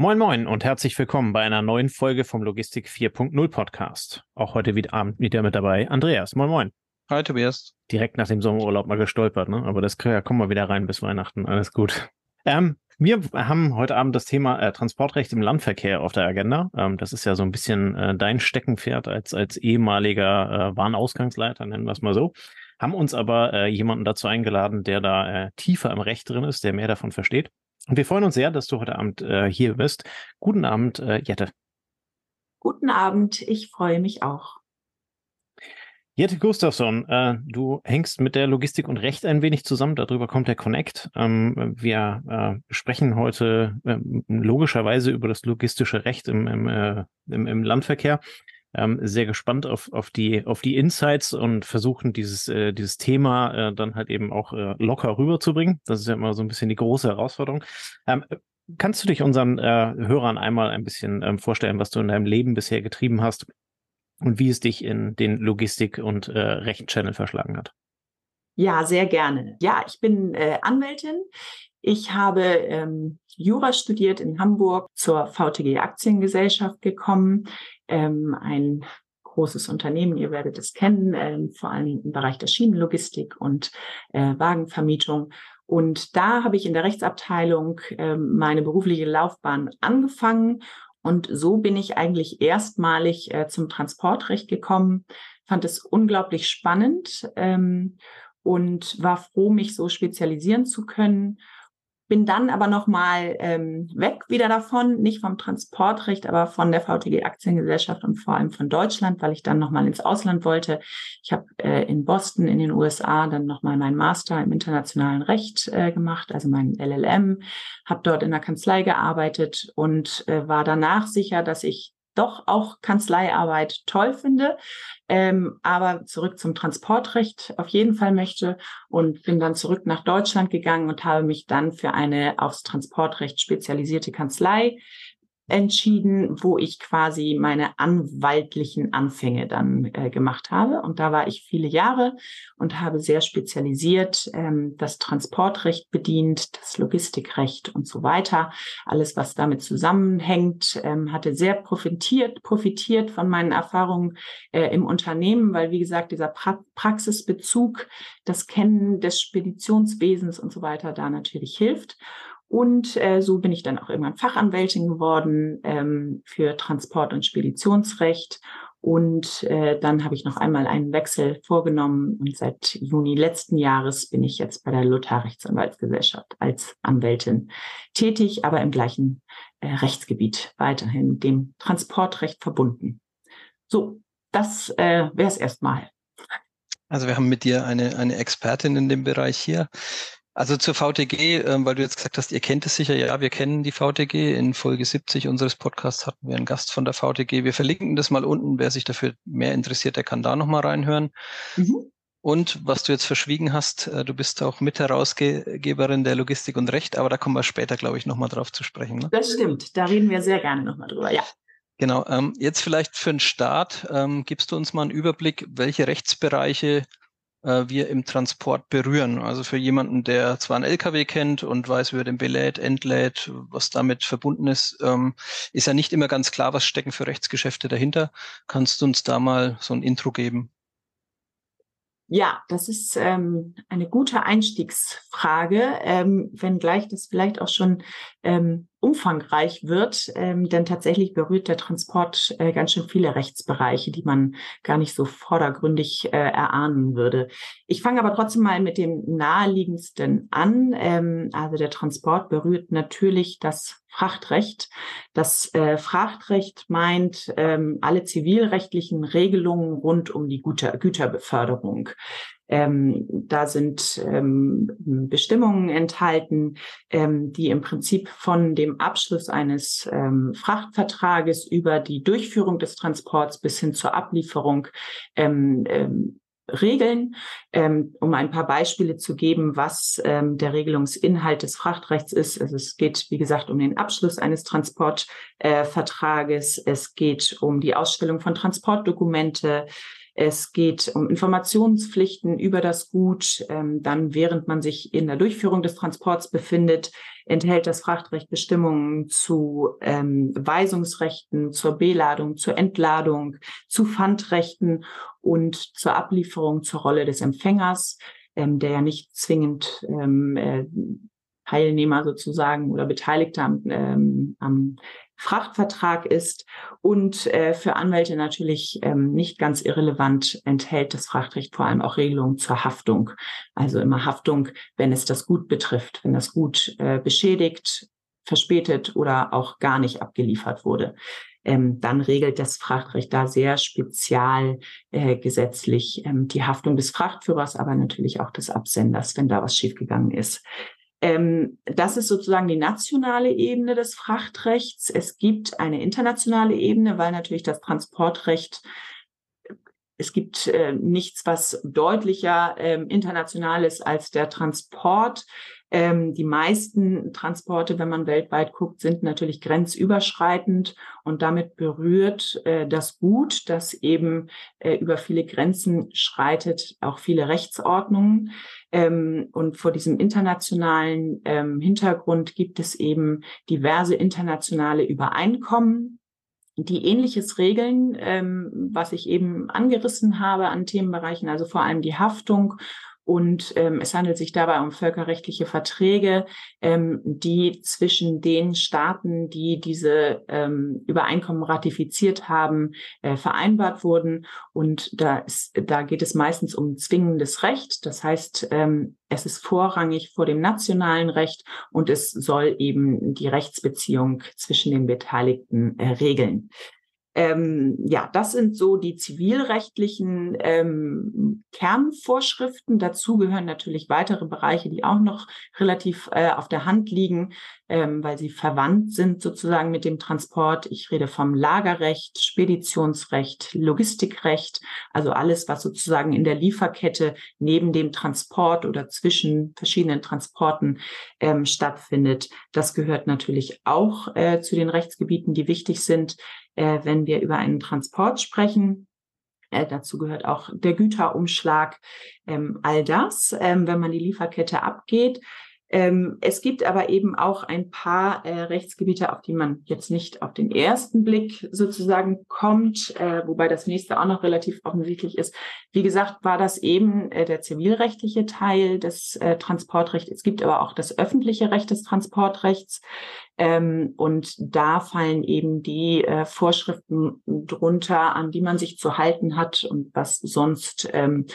Moin Moin und herzlich willkommen bei einer neuen Folge vom Logistik 4.0 Podcast. Auch heute wieder Abend wieder mit dabei Andreas. Moin Moin. Hi Tobias. Direkt nach dem Sommerurlaub mal gestolpert, ne? Aber das ja, kommen wir wieder rein bis Weihnachten. Alles gut. Ähm, wir haben heute Abend das Thema äh, Transportrecht im Landverkehr auf der Agenda. Ähm, das ist ja so ein bisschen äh, dein Steckenpferd als, als ehemaliger äh, Warenausgangsleiter, nennen wir es mal so. Haben uns aber äh, jemanden dazu eingeladen, der da äh, tiefer im Recht drin ist, der mehr davon versteht. Und wir freuen uns sehr, dass du heute Abend äh, hier bist. Guten Abend, äh, Jette. Guten Abend, ich freue mich auch. Jette Gustafsson, äh, du hängst mit der Logistik und Recht ein wenig zusammen, darüber kommt der Connect. Ähm, wir äh, sprechen heute äh, logischerweise über das logistische Recht im, im, äh, im, im Landverkehr ähm, sehr gespannt auf, auf, die, auf die Insights und versuchen dieses, äh, dieses Thema äh, dann halt eben auch äh, locker rüberzubringen. Das ist ja immer so ein bisschen die große Herausforderung. Ähm, kannst du dich unseren äh, Hörern einmal ein bisschen ähm, vorstellen, was du in deinem Leben bisher getrieben hast und wie es dich in den Logistik- und äh, Rechtschannel verschlagen hat? Ja, sehr gerne. Ja, ich bin äh, Anwältin. Ich habe ähm, Jura studiert in Hamburg, zur VTG Aktiengesellschaft gekommen, ähm, ein großes Unternehmen, ihr werdet es kennen, ähm, vor allem im Bereich der Schienenlogistik und äh, Wagenvermietung. Und da habe ich in der Rechtsabteilung äh, meine berufliche Laufbahn angefangen. Und so bin ich eigentlich erstmalig äh, zum Transportrecht gekommen, fand es unglaublich spannend ähm, und war froh, mich so spezialisieren zu können bin dann aber nochmal ähm, weg wieder davon, nicht vom Transportrecht, aber von der VTG Aktiengesellschaft und vor allem von Deutschland, weil ich dann nochmal ins Ausland wollte. Ich habe äh, in Boston in den USA dann nochmal meinen Master im internationalen Recht äh, gemacht, also mein LLM, habe dort in der Kanzlei gearbeitet und äh, war danach sicher, dass ich doch auch Kanzleiarbeit toll finde, ähm, aber zurück zum Transportrecht auf jeden Fall möchte und bin dann zurück nach Deutschland gegangen und habe mich dann für eine aufs Transportrecht spezialisierte Kanzlei entschieden, wo ich quasi meine anwaltlichen Anfänge dann äh, gemacht habe. Und da war ich viele Jahre und habe sehr spezialisiert ähm, das Transportrecht bedient, das Logistikrecht und so weiter. Alles, was damit zusammenhängt, ähm, hatte sehr profitiert, profitiert von meinen Erfahrungen äh, im Unternehmen, weil, wie gesagt, dieser pra Praxisbezug, das Kennen des Speditionswesens und so weiter da natürlich hilft. Und äh, so bin ich dann auch irgendwann Fachanwältin geworden ähm, für Transport- und Speditionsrecht. Und äh, dann habe ich noch einmal einen Wechsel vorgenommen und seit Juni letzten Jahres bin ich jetzt bei der Lothar Rechtsanwaltsgesellschaft als Anwältin tätig, aber im gleichen äh, Rechtsgebiet weiterhin dem Transportrecht verbunden. So, das äh, wäre es erstmal. Also wir haben mit dir eine, eine Expertin in dem Bereich hier. Also zur VTG, ähm, weil du jetzt gesagt hast, ihr kennt es sicher, ja, wir kennen die VTG. In Folge 70 unseres Podcasts hatten wir einen Gast von der VTG. Wir verlinken das mal unten. Wer sich dafür mehr interessiert, der kann da nochmal reinhören. Mhm. Und was du jetzt verschwiegen hast, äh, du bist auch Mitherausgeberin der Logistik und Recht, aber da kommen wir später, glaube ich, nochmal drauf zu sprechen. Ne? Das stimmt, da reden wir sehr gerne nochmal drüber, ja. Genau, ähm, jetzt vielleicht für den Start, ähm, gibst du uns mal einen Überblick, welche Rechtsbereiche äh, wir im Transport berühren. Also für jemanden, der zwar einen LKW kennt und weiß, wie er den belädt, entlädt, was damit verbunden ist, ähm, ist ja nicht immer ganz klar, was stecken für Rechtsgeschäfte dahinter. Kannst du uns da mal so ein Intro geben? Ja, das ist ähm, eine gute Einstiegsfrage, ähm, wenngleich das vielleicht auch schon ähm, umfangreich wird, ähm, denn tatsächlich berührt der Transport äh, ganz schön viele Rechtsbereiche, die man gar nicht so vordergründig äh, erahnen würde. Ich fange aber trotzdem mal mit dem naheliegendsten an. Ähm, also der Transport berührt natürlich das Frachtrecht. Das äh, Frachtrecht meint ähm, alle zivilrechtlichen Regelungen rund um die Güter Güterbeförderung. Ähm, da sind ähm, Bestimmungen enthalten, ähm, die im Prinzip von dem Abschluss eines ähm, Frachtvertrages über die Durchführung des Transports bis hin zur Ablieferung ähm, ähm, regeln. Ähm, um ein paar Beispiele zu geben, was ähm, der Regelungsinhalt des Frachtrechts ist. Also es geht, wie gesagt, um den Abschluss eines Transportvertrages. Äh, es geht um die Ausstellung von Transportdokumente. Es geht um Informationspflichten über das Gut. Ähm, dann, während man sich in der Durchführung des Transports befindet, enthält das Frachtrecht Bestimmungen zu ähm, Weisungsrechten, zur Beladung, zur Entladung, zu Pfandrechten und zur Ablieferung zur Rolle des Empfängers, ähm, der ja nicht zwingend ähm, äh, Teilnehmer sozusagen oder Beteiligter am, ähm, am Frachtvertrag ist und äh, für Anwälte natürlich ähm, nicht ganz irrelevant enthält das Frachtrecht vor allem auch Regelungen zur Haftung. Also immer Haftung, wenn es das Gut betrifft, wenn das Gut äh, beschädigt, verspätet oder auch gar nicht abgeliefert wurde. Ähm, dann regelt das Frachtrecht da sehr spezial äh, gesetzlich ähm, die Haftung des Frachtführers, aber natürlich auch des Absenders, wenn da was schiefgegangen ist. Ähm, das ist sozusagen die nationale Ebene des Frachtrechts. Es gibt eine internationale Ebene, weil natürlich das Transportrecht es gibt äh, nichts, was deutlicher ähm, international ist als der Transport. Ähm, die meisten Transporte, wenn man weltweit guckt, sind natürlich grenzüberschreitend und damit berührt äh, das Gut, das eben äh, über viele Grenzen schreitet, auch viele Rechtsordnungen. Ähm, und vor diesem internationalen ähm, Hintergrund gibt es eben diverse internationale Übereinkommen, die ähnliches regeln, ähm, was ich eben angerissen habe an Themenbereichen, also vor allem die Haftung und ähm, es handelt sich dabei um völkerrechtliche Verträge, ähm, die zwischen den Staaten, die diese ähm, Übereinkommen ratifiziert haben, äh, vereinbart wurden. Und da, ist, da geht es meistens um zwingendes Recht. Das heißt, ähm, es ist vorrangig vor dem nationalen Recht und es soll eben die Rechtsbeziehung zwischen den Beteiligten äh, regeln. Ähm, ja, das sind so die zivilrechtlichen ähm, Kernvorschriften. Dazu gehören natürlich weitere Bereiche, die auch noch relativ äh, auf der Hand liegen, ähm, weil sie verwandt sind sozusagen mit dem Transport. Ich rede vom Lagerrecht, Speditionsrecht, Logistikrecht, also alles, was sozusagen in der Lieferkette neben dem Transport oder zwischen verschiedenen Transporten ähm, stattfindet. Das gehört natürlich auch äh, zu den Rechtsgebieten, die wichtig sind äh, wenn wir über einen Transport sprechen. Äh, dazu gehört auch der Güterumschlag, ähm, all das, ähm, wenn man die Lieferkette abgeht. Ähm, es gibt aber eben auch ein paar äh, Rechtsgebiete, auf die man jetzt nicht auf den ersten Blick sozusagen kommt, äh, wobei das nächste auch noch relativ offensichtlich ist. Wie gesagt, war das eben äh, der zivilrechtliche Teil des äh, Transportrechts. Es gibt aber auch das öffentliche Recht des Transportrechts. Ähm, und da fallen eben die äh, Vorschriften drunter, an die man sich zu halten hat und was sonst ähm,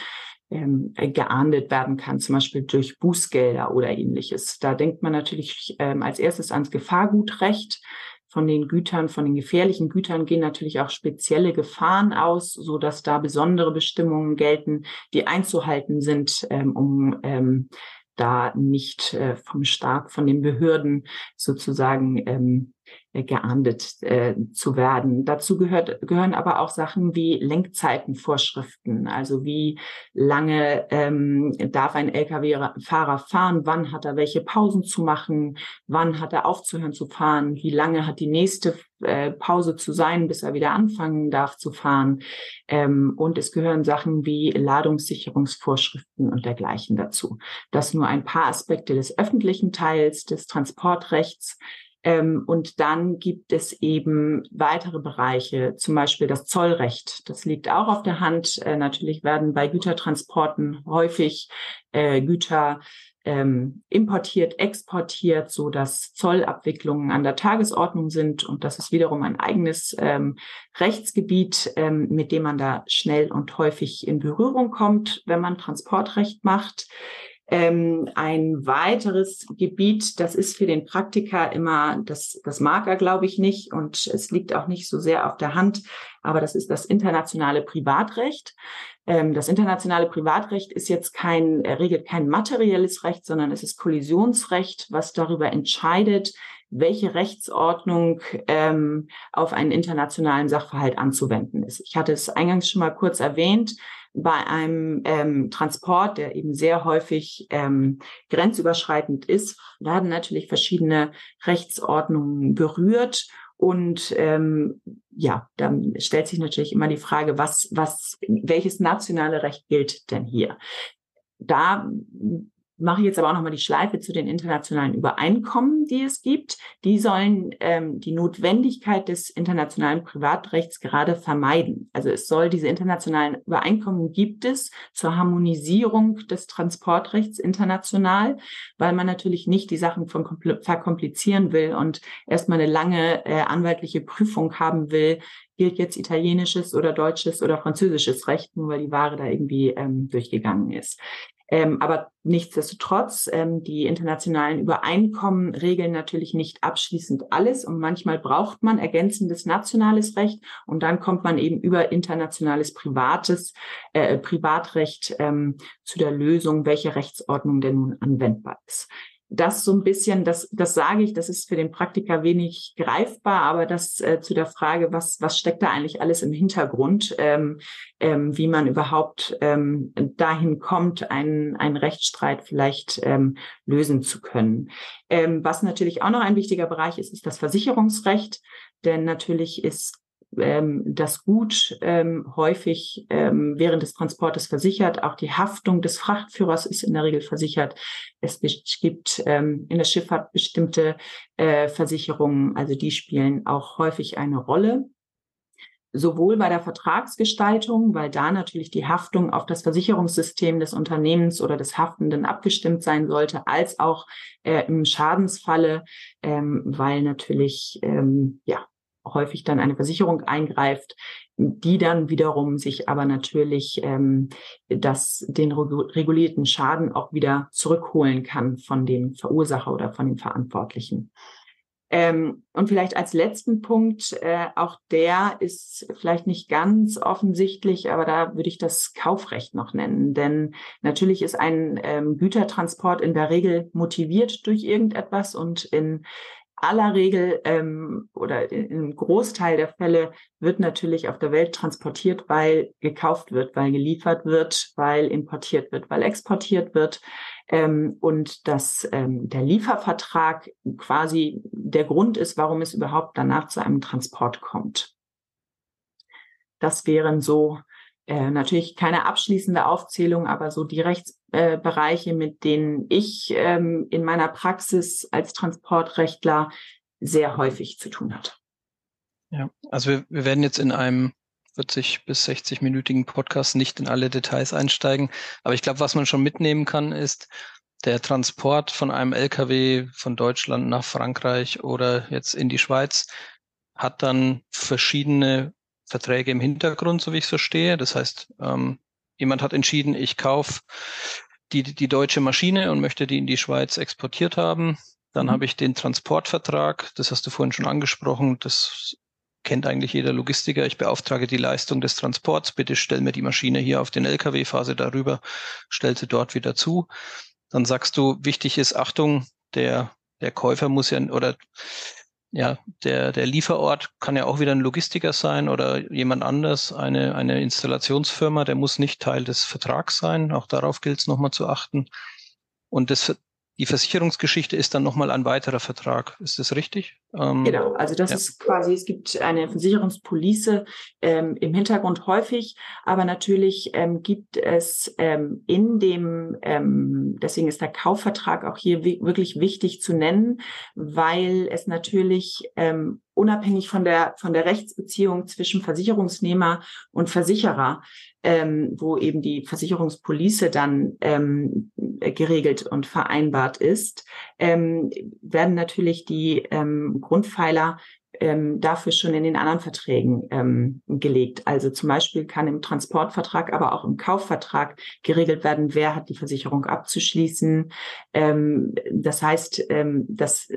ähm, geahndet werden kann, zum Beispiel durch Bußgelder oder ähnliches. Da denkt man natürlich ähm, als erstes ans Gefahrgutrecht. Von den Gütern, von den gefährlichen Gütern gehen natürlich auch spezielle Gefahren aus, so dass da besondere Bestimmungen gelten, die einzuhalten sind, ähm, um ähm, da nicht äh, vom Staat, von den Behörden sozusagen ähm, äh, geahndet äh, zu werden. Dazu gehört, gehören aber auch Sachen wie Lenkzeitenvorschriften, also wie lange ähm, darf ein Lkw-Fahrer fahren, wann hat er welche Pausen zu machen, wann hat er aufzuhören zu fahren, wie lange hat die nächste äh, Pause zu sein, bis er wieder anfangen darf zu fahren. Ähm, und es gehören Sachen wie Ladungssicherungsvorschriften und dergleichen dazu. Das nur ein paar Aspekte des öffentlichen Teils des Transportrechts. Ähm, und dann gibt es eben weitere Bereiche, zum Beispiel das Zollrecht. Das liegt auch auf der Hand. Äh, natürlich werden bei Gütertransporten häufig äh, Güter ähm, importiert, exportiert, so dass Zollabwicklungen an der Tagesordnung sind. Und das ist wiederum ein eigenes ähm, Rechtsgebiet, ähm, mit dem man da schnell und häufig in Berührung kommt, wenn man Transportrecht macht. Ähm, ein weiteres Gebiet, das ist für den Praktiker immer, das, das mag er, glaube ich, nicht und es liegt auch nicht so sehr auf der Hand, aber das ist das internationale Privatrecht. Ähm, das internationale Privatrecht ist jetzt kein, regelt kein materielles Recht, sondern es ist Kollisionsrecht, was darüber entscheidet, welche Rechtsordnung ähm, auf einen internationalen Sachverhalt anzuwenden ist. Ich hatte es eingangs schon mal kurz erwähnt bei einem ähm, Transport, der eben sehr häufig ähm, grenzüberschreitend ist, werden natürlich verschiedene Rechtsordnungen berührt Und ähm, ja, dann stellt sich natürlich immer die Frage, was, was, welches nationale Recht gilt denn hier? Da mache ich jetzt aber auch nochmal die Schleife zu den internationalen Übereinkommen, die es gibt. Die sollen ähm, die Notwendigkeit des internationalen Privatrechts gerade vermeiden. Also es soll diese internationalen Übereinkommen gibt es zur Harmonisierung des Transportrechts international, weil man natürlich nicht die Sachen von verkomplizieren will und erstmal eine lange äh, anwaltliche Prüfung haben will, gilt jetzt italienisches oder deutsches oder französisches Recht, nur weil die Ware da irgendwie ähm, durchgegangen ist. Ähm, aber nichtsdestotrotz, ähm, die internationalen Übereinkommen regeln natürlich nicht abschließend alles und manchmal braucht man ergänzendes nationales Recht und dann kommt man eben über internationales privates äh, Privatrecht ähm, zu der Lösung, welche Rechtsordnung denn nun anwendbar ist das so ein bisschen, das, das sage ich, das ist für den Praktiker wenig greifbar, aber das äh, zu der Frage, was, was steckt da eigentlich alles im Hintergrund, ähm, ähm, wie man überhaupt ähm, dahin kommt, einen, einen Rechtsstreit vielleicht ähm, lösen zu können. Ähm, was natürlich auch noch ein wichtiger Bereich ist, ist das Versicherungsrecht, denn natürlich ist ähm, das Gut ähm, häufig ähm, während des Transportes versichert. Auch die Haftung des Frachtführers ist in der Regel versichert. Es gibt ähm, in der Schifffahrt bestimmte äh, Versicherungen, also die spielen auch häufig eine Rolle sowohl bei der Vertragsgestaltung, weil da natürlich die Haftung auf das Versicherungssystem des Unternehmens oder des Haftenden abgestimmt sein sollte, als auch äh, im Schadensfalle, ähm, weil natürlich ähm, ja häufig dann eine Versicherung eingreift, die dann wiederum sich aber natürlich ähm, das, den regulierten Schaden auch wieder zurückholen kann von dem Verursacher oder von dem Verantwortlichen. Ähm, und vielleicht als letzten Punkt, äh, auch der ist vielleicht nicht ganz offensichtlich, aber da würde ich das Kaufrecht noch nennen. Denn natürlich ist ein ähm, Gütertransport in der Regel motiviert durch irgendetwas und in aller Regel ähm, oder im Großteil der Fälle wird natürlich auf der Welt transportiert, weil gekauft wird, weil geliefert wird, weil importiert wird, weil exportiert wird. Ähm, und dass ähm, der Liefervertrag quasi der Grund ist, warum es überhaupt danach zu einem Transport kommt. Das wären so äh, natürlich keine abschließende Aufzählung, aber so die Rechtsbereiche, äh, mit denen ich ähm, in meiner Praxis als Transportrechtler sehr häufig zu tun hat. Ja, also wir, wir werden jetzt in einem 40 bis 60-minütigen Podcast nicht in alle Details einsteigen. Aber ich glaube, was man schon mitnehmen kann, ist, der Transport von einem LKW von Deutschland nach Frankreich oder jetzt in die Schweiz hat dann verschiedene Verträge im Hintergrund, so wie ich es verstehe. Das heißt, ähm, jemand hat entschieden, ich kaufe die, die deutsche Maschine und möchte die in die Schweiz exportiert haben. Dann mhm. habe ich den Transportvertrag, das hast du vorhin schon angesprochen, das kennt eigentlich jeder Logistiker. Ich beauftrage die Leistung des Transports. Bitte stell mir die Maschine hier auf den LKW, phase darüber, stell sie dort wieder zu. Dann sagst du, wichtig ist, Achtung, der, der Käufer muss ja, oder ja, der, der Lieferort kann ja auch wieder ein Logistiker sein oder jemand anders, eine, eine Installationsfirma, der muss nicht Teil des Vertrags sein. Auch darauf gilt es nochmal zu achten. Und das, die Versicherungsgeschichte ist dann nochmal ein weiterer Vertrag. Ist das richtig? Ähm, genau, also das ja. ist quasi, es gibt eine Versicherungspolice ähm, im Hintergrund häufig, aber natürlich ähm, gibt es ähm, in dem, ähm, deswegen ist der Kaufvertrag auch hier wirklich wichtig zu nennen, weil es natürlich ähm, unabhängig von der, von der Rechtsbeziehung zwischen Versicherungsnehmer und Versicherer, wo eben die Versicherungspolice dann geregelt und vereinbart ist, werden natürlich die Grundpfeiler ähm, dafür schon in den anderen Verträgen ähm, gelegt. Also zum Beispiel kann im Transportvertrag, aber auch im Kaufvertrag geregelt werden, wer hat die Versicherung abzuschließen. Ähm, das heißt, ähm, dass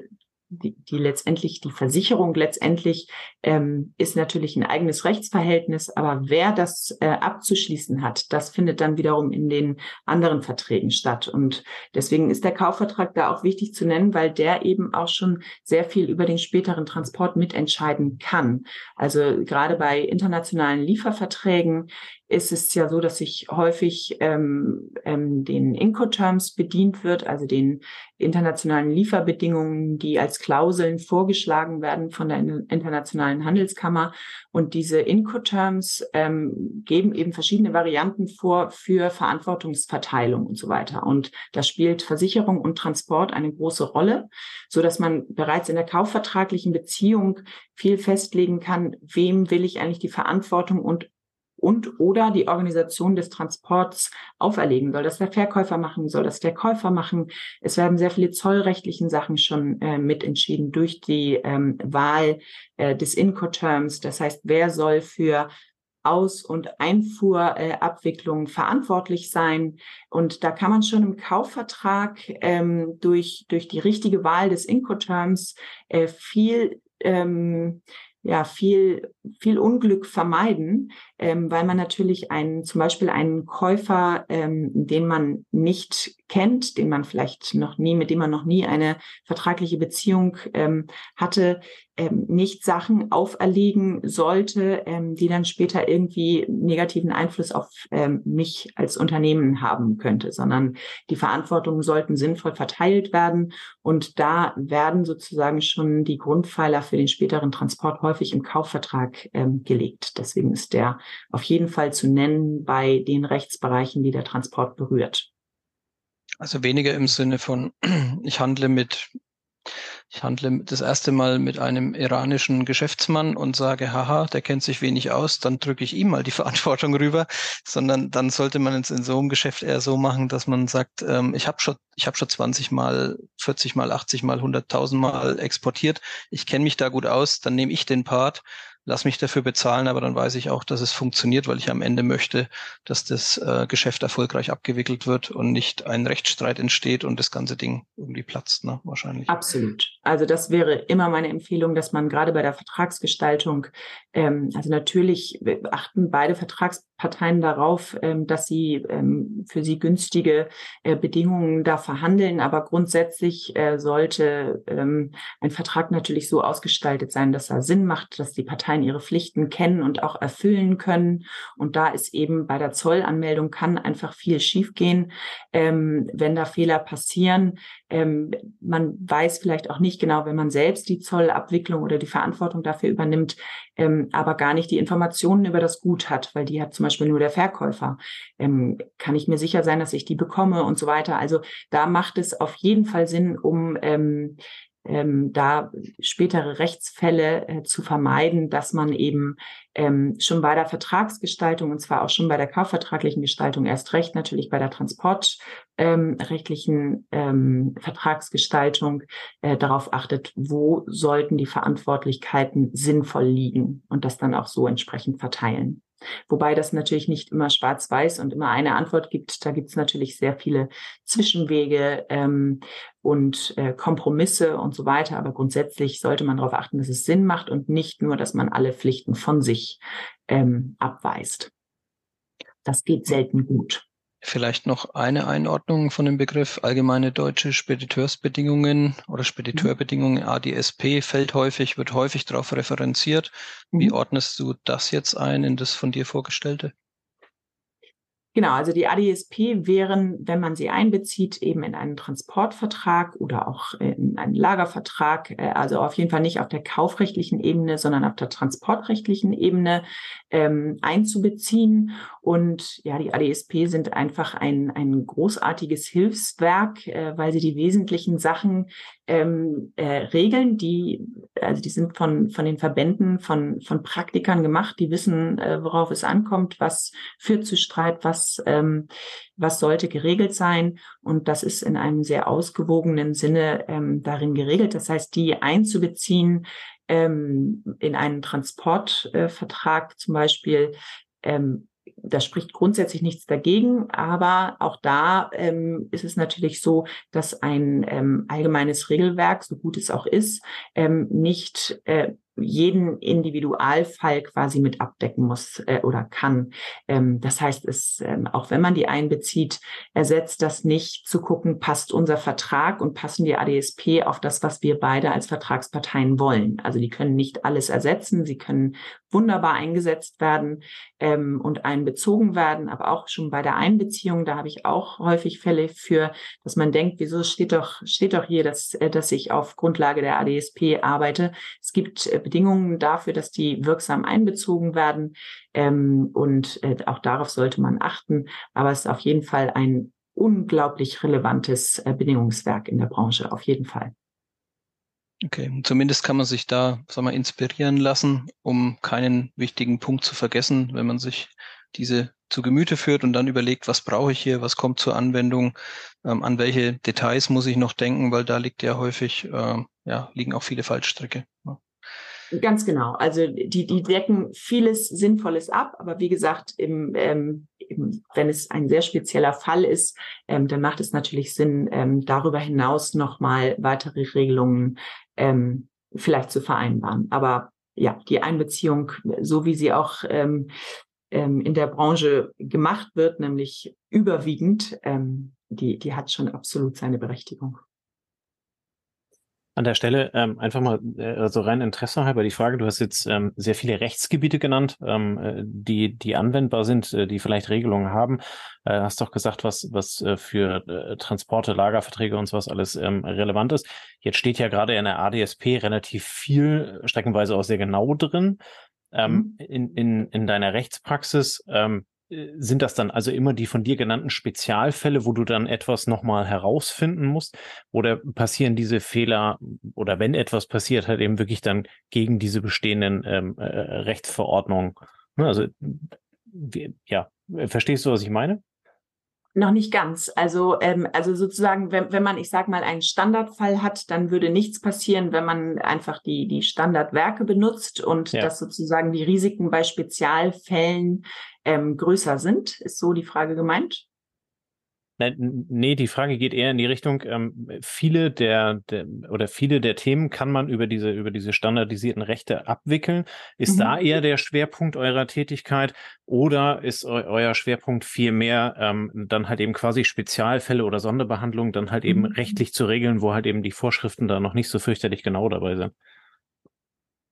die, die letztendlich, die Versicherung letztendlich ähm, ist natürlich ein eigenes Rechtsverhältnis, aber wer das äh, abzuschließen hat, das findet dann wiederum in den anderen Verträgen statt. Und deswegen ist der Kaufvertrag da auch wichtig zu nennen, weil der eben auch schon sehr viel über den späteren Transport mitentscheiden kann. Also gerade bei internationalen Lieferverträgen ist es ja so, dass sich häufig ähm, ähm, den Incoterms bedient wird, also den internationalen Lieferbedingungen, die als Klauseln vorgeschlagen werden von der Internationalen Handelskammer. Und diese Incoterms ähm, geben eben verschiedene Varianten vor für Verantwortungsverteilung und so weiter. Und da spielt Versicherung und Transport eine große Rolle, so dass man bereits in der kaufvertraglichen Beziehung viel festlegen kann, wem will ich eigentlich die Verantwortung und und oder die Organisation des Transports auferlegen. Soll das der Verkäufer machen? Soll das der Käufer machen? Es werden sehr viele zollrechtlichen Sachen schon äh, mitentschieden durch die ähm, Wahl äh, des Incoterms. Das heißt, wer soll für aus- und Einfuhrabwicklung äh, verantwortlich sein. Und da kann man schon im Kaufvertrag ähm, durch, durch die richtige Wahl des Incoterms äh, viel ähm, ja viel viel Unglück vermeiden, ähm, weil man natürlich einen zum Beispiel einen Käufer, ähm, den man nicht kennt, den man vielleicht noch nie, mit dem man noch nie eine vertragliche Beziehung ähm, hatte, ähm, nicht Sachen auferlegen sollte, ähm, die dann später irgendwie negativen Einfluss auf ähm, mich als Unternehmen haben könnte, sondern die Verantwortungen sollten sinnvoll verteilt werden. Und da werden sozusagen schon die Grundpfeiler für den späteren Transport häufig im Kaufvertrag ähm, gelegt. Deswegen ist der auf jeden Fall zu nennen bei den Rechtsbereichen, die der Transport berührt. Also weniger im Sinne von, ich handle mit, ich handle das erste Mal mit einem iranischen Geschäftsmann und sage, haha, der kennt sich wenig aus, dann drücke ich ihm mal die Verantwortung rüber, sondern dann sollte man es in so einem Geschäft eher so machen, dass man sagt, ähm, ich habe schon, ich habe schon 20 mal, 40 mal, 80 mal, 100.000 mal exportiert, ich kenne mich da gut aus, dann nehme ich den Part lass mich dafür bezahlen, aber dann weiß ich auch, dass es funktioniert, weil ich am Ende möchte, dass das äh, Geschäft erfolgreich abgewickelt wird und nicht ein Rechtsstreit entsteht und das ganze Ding irgendwie platzt, ne? Wahrscheinlich. Absolut. Also das wäre immer meine Empfehlung, dass man gerade bei der Vertragsgestaltung, ähm, also natürlich achten beide Vertragsparteien darauf, ähm, dass sie ähm, für sie günstige äh, Bedingungen da verhandeln, aber grundsätzlich äh, sollte ähm, ein Vertrag natürlich so ausgestaltet sein, dass er Sinn macht, dass die Parteien Parteien ihre Pflichten kennen und auch erfüllen können. Und da ist eben bei der Zollanmeldung kann einfach viel schiefgehen, ähm, wenn da Fehler passieren. Ähm, man weiß vielleicht auch nicht genau, wenn man selbst die Zollabwicklung oder die Verantwortung dafür übernimmt, ähm, aber gar nicht die Informationen über das Gut hat, weil die hat zum Beispiel nur der Verkäufer. Ähm, kann ich mir sicher sein, dass ich die bekomme und so weiter. Also da macht es auf jeden Fall Sinn, um ähm, ähm, da spätere Rechtsfälle äh, zu vermeiden, dass man eben ähm, schon bei der Vertragsgestaltung und zwar auch schon bei der kaufvertraglichen Gestaltung erst recht natürlich bei der transportrechtlichen ähm, ähm, Vertragsgestaltung äh, darauf achtet, wo sollten die Verantwortlichkeiten sinnvoll liegen und das dann auch so entsprechend verteilen. Wobei das natürlich nicht immer schwarz-weiß und immer eine Antwort gibt. Da gibt es natürlich sehr viele Zwischenwege ähm, und äh, Kompromisse und so weiter. Aber grundsätzlich sollte man darauf achten, dass es Sinn macht und nicht nur, dass man alle Pflichten von sich ähm, abweist. Das geht selten gut. Vielleicht noch eine Einordnung von dem Begriff allgemeine deutsche Spediteursbedingungen oder Spediteurbedingungen ADSP fällt häufig, wird häufig darauf referenziert. Wie mhm. ordnest du das jetzt ein in das von dir vorgestellte? Genau, also die ADSP wären, wenn man sie einbezieht, eben in einen Transportvertrag oder auch in einen Lagervertrag, äh, also auf jeden Fall nicht auf der kaufrechtlichen Ebene, sondern auf der transportrechtlichen Ebene ähm, einzubeziehen. Und ja, die ADSP sind einfach ein, ein großartiges Hilfswerk, äh, weil sie die wesentlichen Sachen ähm, äh, Regeln, die, also die sind von, von den Verbänden, von, von Praktikern gemacht, die wissen, äh, worauf es ankommt, was führt zu Streit, was, ähm, was sollte geregelt sein. Und das ist in einem sehr ausgewogenen Sinne ähm, darin geregelt. Das heißt, die einzubeziehen ähm, in einen Transportvertrag äh, zum Beispiel, ähm, da spricht grundsätzlich nichts dagegen, aber auch da ähm, ist es natürlich so, dass ein ähm, allgemeines Regelwerk, so gut es auch ist, ähm, nicht äh, jeden Individualfall quasi mit abdecken muss äh, oder kann. Ähm, das heißt, es, ähm, auch wenn man die einbezieht, ersetzt das nicht zu gucken, passt unser Vertrag und passen die ADSP auf das, was wir beide als Vertragsparteien wollen. Also die können nicht alles ersetzen, sie können wunderbar eingesetzt werden ähm, und einbezogen werden, aber auch schon bei der Einbeziehung, da habe ich auch häufig Fälle für, dass man denkt, wieso steht doch, steht doch hier, dass, äh, dass ich auf Grundlage der ADSP arbeite. Es gibt äh, Bedingungen dafür, dass die wirksam einbezogen werden ähm, und äh, auch darauf sollte man achten, aber es ist auf jeden Fall ein unglaublich relevantes äh, Bedingungswerk in der Branche, auf jeden Fall. Okay, zumindest kann man sich da, sag mal, inspirieren lassen, um keinen wichtigen Punkt zu vergessen, wenn man sich diese zu Gemüte führt und dann überlegt, was brauche ich hier, was kommt zur Anwendung, ähm, an welche Details muss ich noch denken, weil da liegt ja häufig, äh, ja, liegen auch viele Fallstricke. Ja. Ganz genau. Also die, die decken vieles Sinnvolles ab, aber wie gesagt, im, ähm, im, wenn es ein sehr spezieller Fall ist, ähm, dann macht es natürlich Sinn, ähm, darüber hinaus nochmal weitere Regelungen ähm, vielleicht zu vereinbaren. Aber ja, die Einbeziehung, so wie sie auch ähm, ähm, in der Branche gemacht wird, nämlich überwiegend, ähm, die, die hat schon absolut seine Berechtigung. An der Stelle ähm, einfach mal äh, also rein Interesse halber die Frage, du hast jetzt ähm, sehr viele Rechtsgebiete genannt, ähm, äh, die, die anwendbar sind, äh, die vielleicht Regelungen haben. Äh, hast doch gesagt, was, was äh, für äh, Transporte, Lagerverträge und sowas alles ähm, relevant ist. Jetzt steht ja gerade in der ADSP relativ viel, streckenweise auch sehr genau drin. Ähm, mhm. in, in, in deiner Rechtspraxis, ähm, äh, sind das dann also immer die von dir genannten Spezialfälle, wo du dann etwas nochmal herausfinden musst? Oder passieren diese Fehler oder wenn etwas passiert, halt eben wirklich dann gegen diese bestehenden ähm, äh, Rechtsverordnungen? Ne, also, wie, ja, verstehst du, was ich meine? Noch nicht ganz. Also, ähm, also sozusagen, wenn, wenn man, ich sag mal, einen Standardfall hat, dann würde nichts passieren, wenn man einfach die, die Standardwerke benutzt und ja. dass sozusagen die Risiken bei Spezialfällen ähm, größer sind. Ist so die Frage gemeint? Nee, die Frage geht eher in die Richtung, ähm, viele der, der oder viele der Themen kann man über diese, über diese standardisierten Rechte abwickeln. Ist mhm. da eher der Schwerpunkt eurer Tätigkeit oder ist eu euer Schwerpunkt viel mehr ähm, dann halt eben quasi Spezialfälle oder Sonderbehandlungen dann halt eben mhm. rechtlich zu regeln, wo halt eben die Vorschriften da noch nicht so fürchterlich genau dabei sind?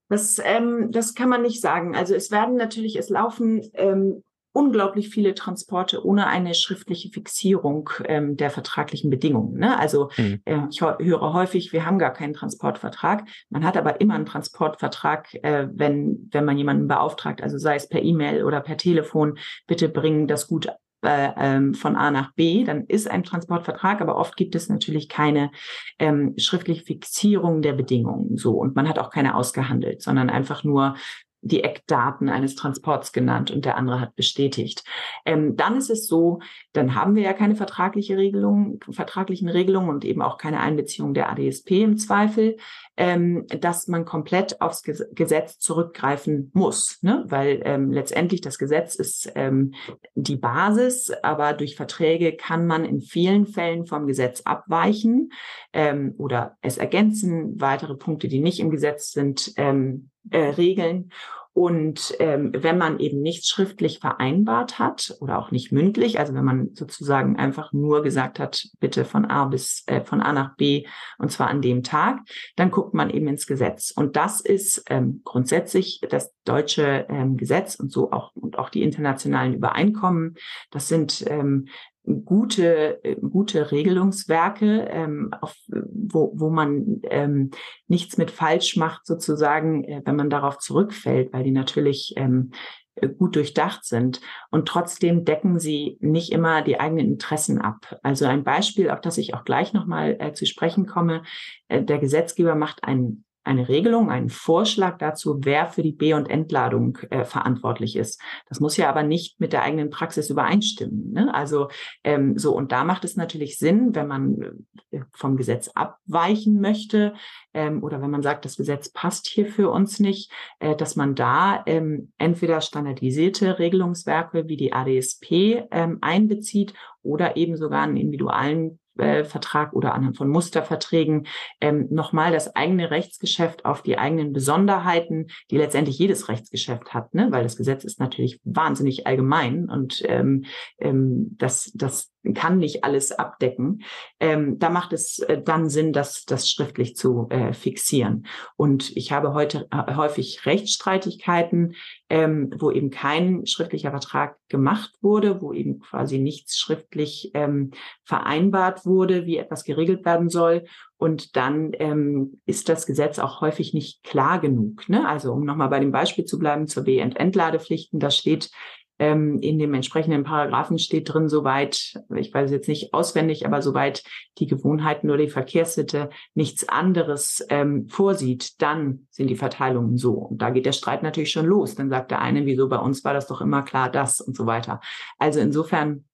Das, ähm, das kann man nicht sagen. Also es werden natürlich, es laufen ähm, unglaublich viele Transporte ohne eine schriftliche Fixierung ähm, der vertraglichen Bedingungen. Ne? Also mhm. äh, ich höre häufig, wir haben gar keinen Transportvertrag. Man hat aber immer einen Transportvertrag, äh, wenn, wenn man jemanden beauftragt, also sei es per E-Mail oder per Telefon, bitte bringen das Gut äh, ähm, von A nach B, dann ist ein Transportvertrag, aber oft gibt es natürlich keine ähm, schriftliche Fixierung der Bedingungen so und man hat auch keine ausgehandelt, sondern einfach nur die Eckdaten eines Transports genannt und der andere hat bestätigt. Ähm, dann ist es so, dann haben wir ja keine vertragliche Regelung, vertraglichen Regelungen und eben auch keine Einbeziehung der ADSP im Zweifel, ähm, dass man komplett aufs Gesetz zurückgreifen muss, ne? weil ähm, letztendlich das Gesetz ist ähm, die Basis, aber durch Verträge kann man in vielen Fällen vom Gesetz abweichen ähm, oder es ergänzen, weitere Punkte, die nicht im Gesetz sind, ähm, äh, regeln. Und ähm, wenn man eben nichts schriftlich vereinbart hat oder auch nicht mündlich, also wenn man sozusagen einfach nur gesagt hat, bitte von A bis äh, von A nach B und zwar an dem Tag, dann guckt man eben ins Gesetz. Und das ist ähm, grundsätzlich das deutsche ähm, Gesetz und so auch und auch die internationalen Übereinkommen. Das sind ähm, gute, äh, gute Regelungswerke, ähm, auf, wo, wo man ähm, nichts mit falsch macht, sozusagen, äh, wenn man darauf zurückfällt, weil die natürlich ähm, gut durchdacht sind. Und trotzdem decken sie nicht immer die eigenen Interessen ab. Also ein Beispiel, auf das ich auch gleich nochmal äh, zu sprechen komme. Äh, der Gesetzgeber macht einen eine Regelung, einen Vorschlag dazu, wer für die B- und Entladung äh, verantwortlich ist. Das muss ja aber nicht mit der eigenen Praxis übereinstimmen. Ne? Also ähm, so, und da macht es natürlich Sinn, wenn man äh, vom Gesetz abweichen möchte ähm, oder wenn man sagt, das Gesetz passt hier für uns nicht, äh, dass man da ähm, entweder standardisierte Regelungswerke wie die ADSP ähm, einbezieht oder eben sogar einen individuellen Äh, oder anhand von Musterverträgen ähm, nochmal das eigene Rechtsgeschäft auf die eigenen Besonderheiten, die letztendlich jedes Rechtsgeschäft hat, ne? weil das Gesetz ist natürlich wahnsinnig allgemein und ähm, ähm, das, das kann nicht alles abdecken. Ähm, da macht es äh, dann Sinn, das, das schriftlich zu äh, fixieren. Und ich habe heute äh, häufig Rechtsstreitigkeiten, ähm, wo eben kein schriftlicher Vertrag gemacht wurde, wo eben quasi nichts schriftlich ähm, vereinbart wurde, wie etwas geregelt werden soll. Und dann ähm, ist das Gesetz auch häufig nicht klar genug. Ne? Also um nochmal bei dem Beispiel zu bleiben zur B- und Entladepflichten, da steht ähm, in dem entsprechenden Paragraphen steht drin, soweit, ich weiß jetzt nicht auswendig, aber soweit die Gewohnheiten oder die Verkehrssitte nichts anderes ähm, vorsieht, dann sind die Verteilungen so. Und da geht der Streit natürlich schon los. Dann sagt der eine, wieso bei uns war das doch immer klar das und so weiter. Also insofern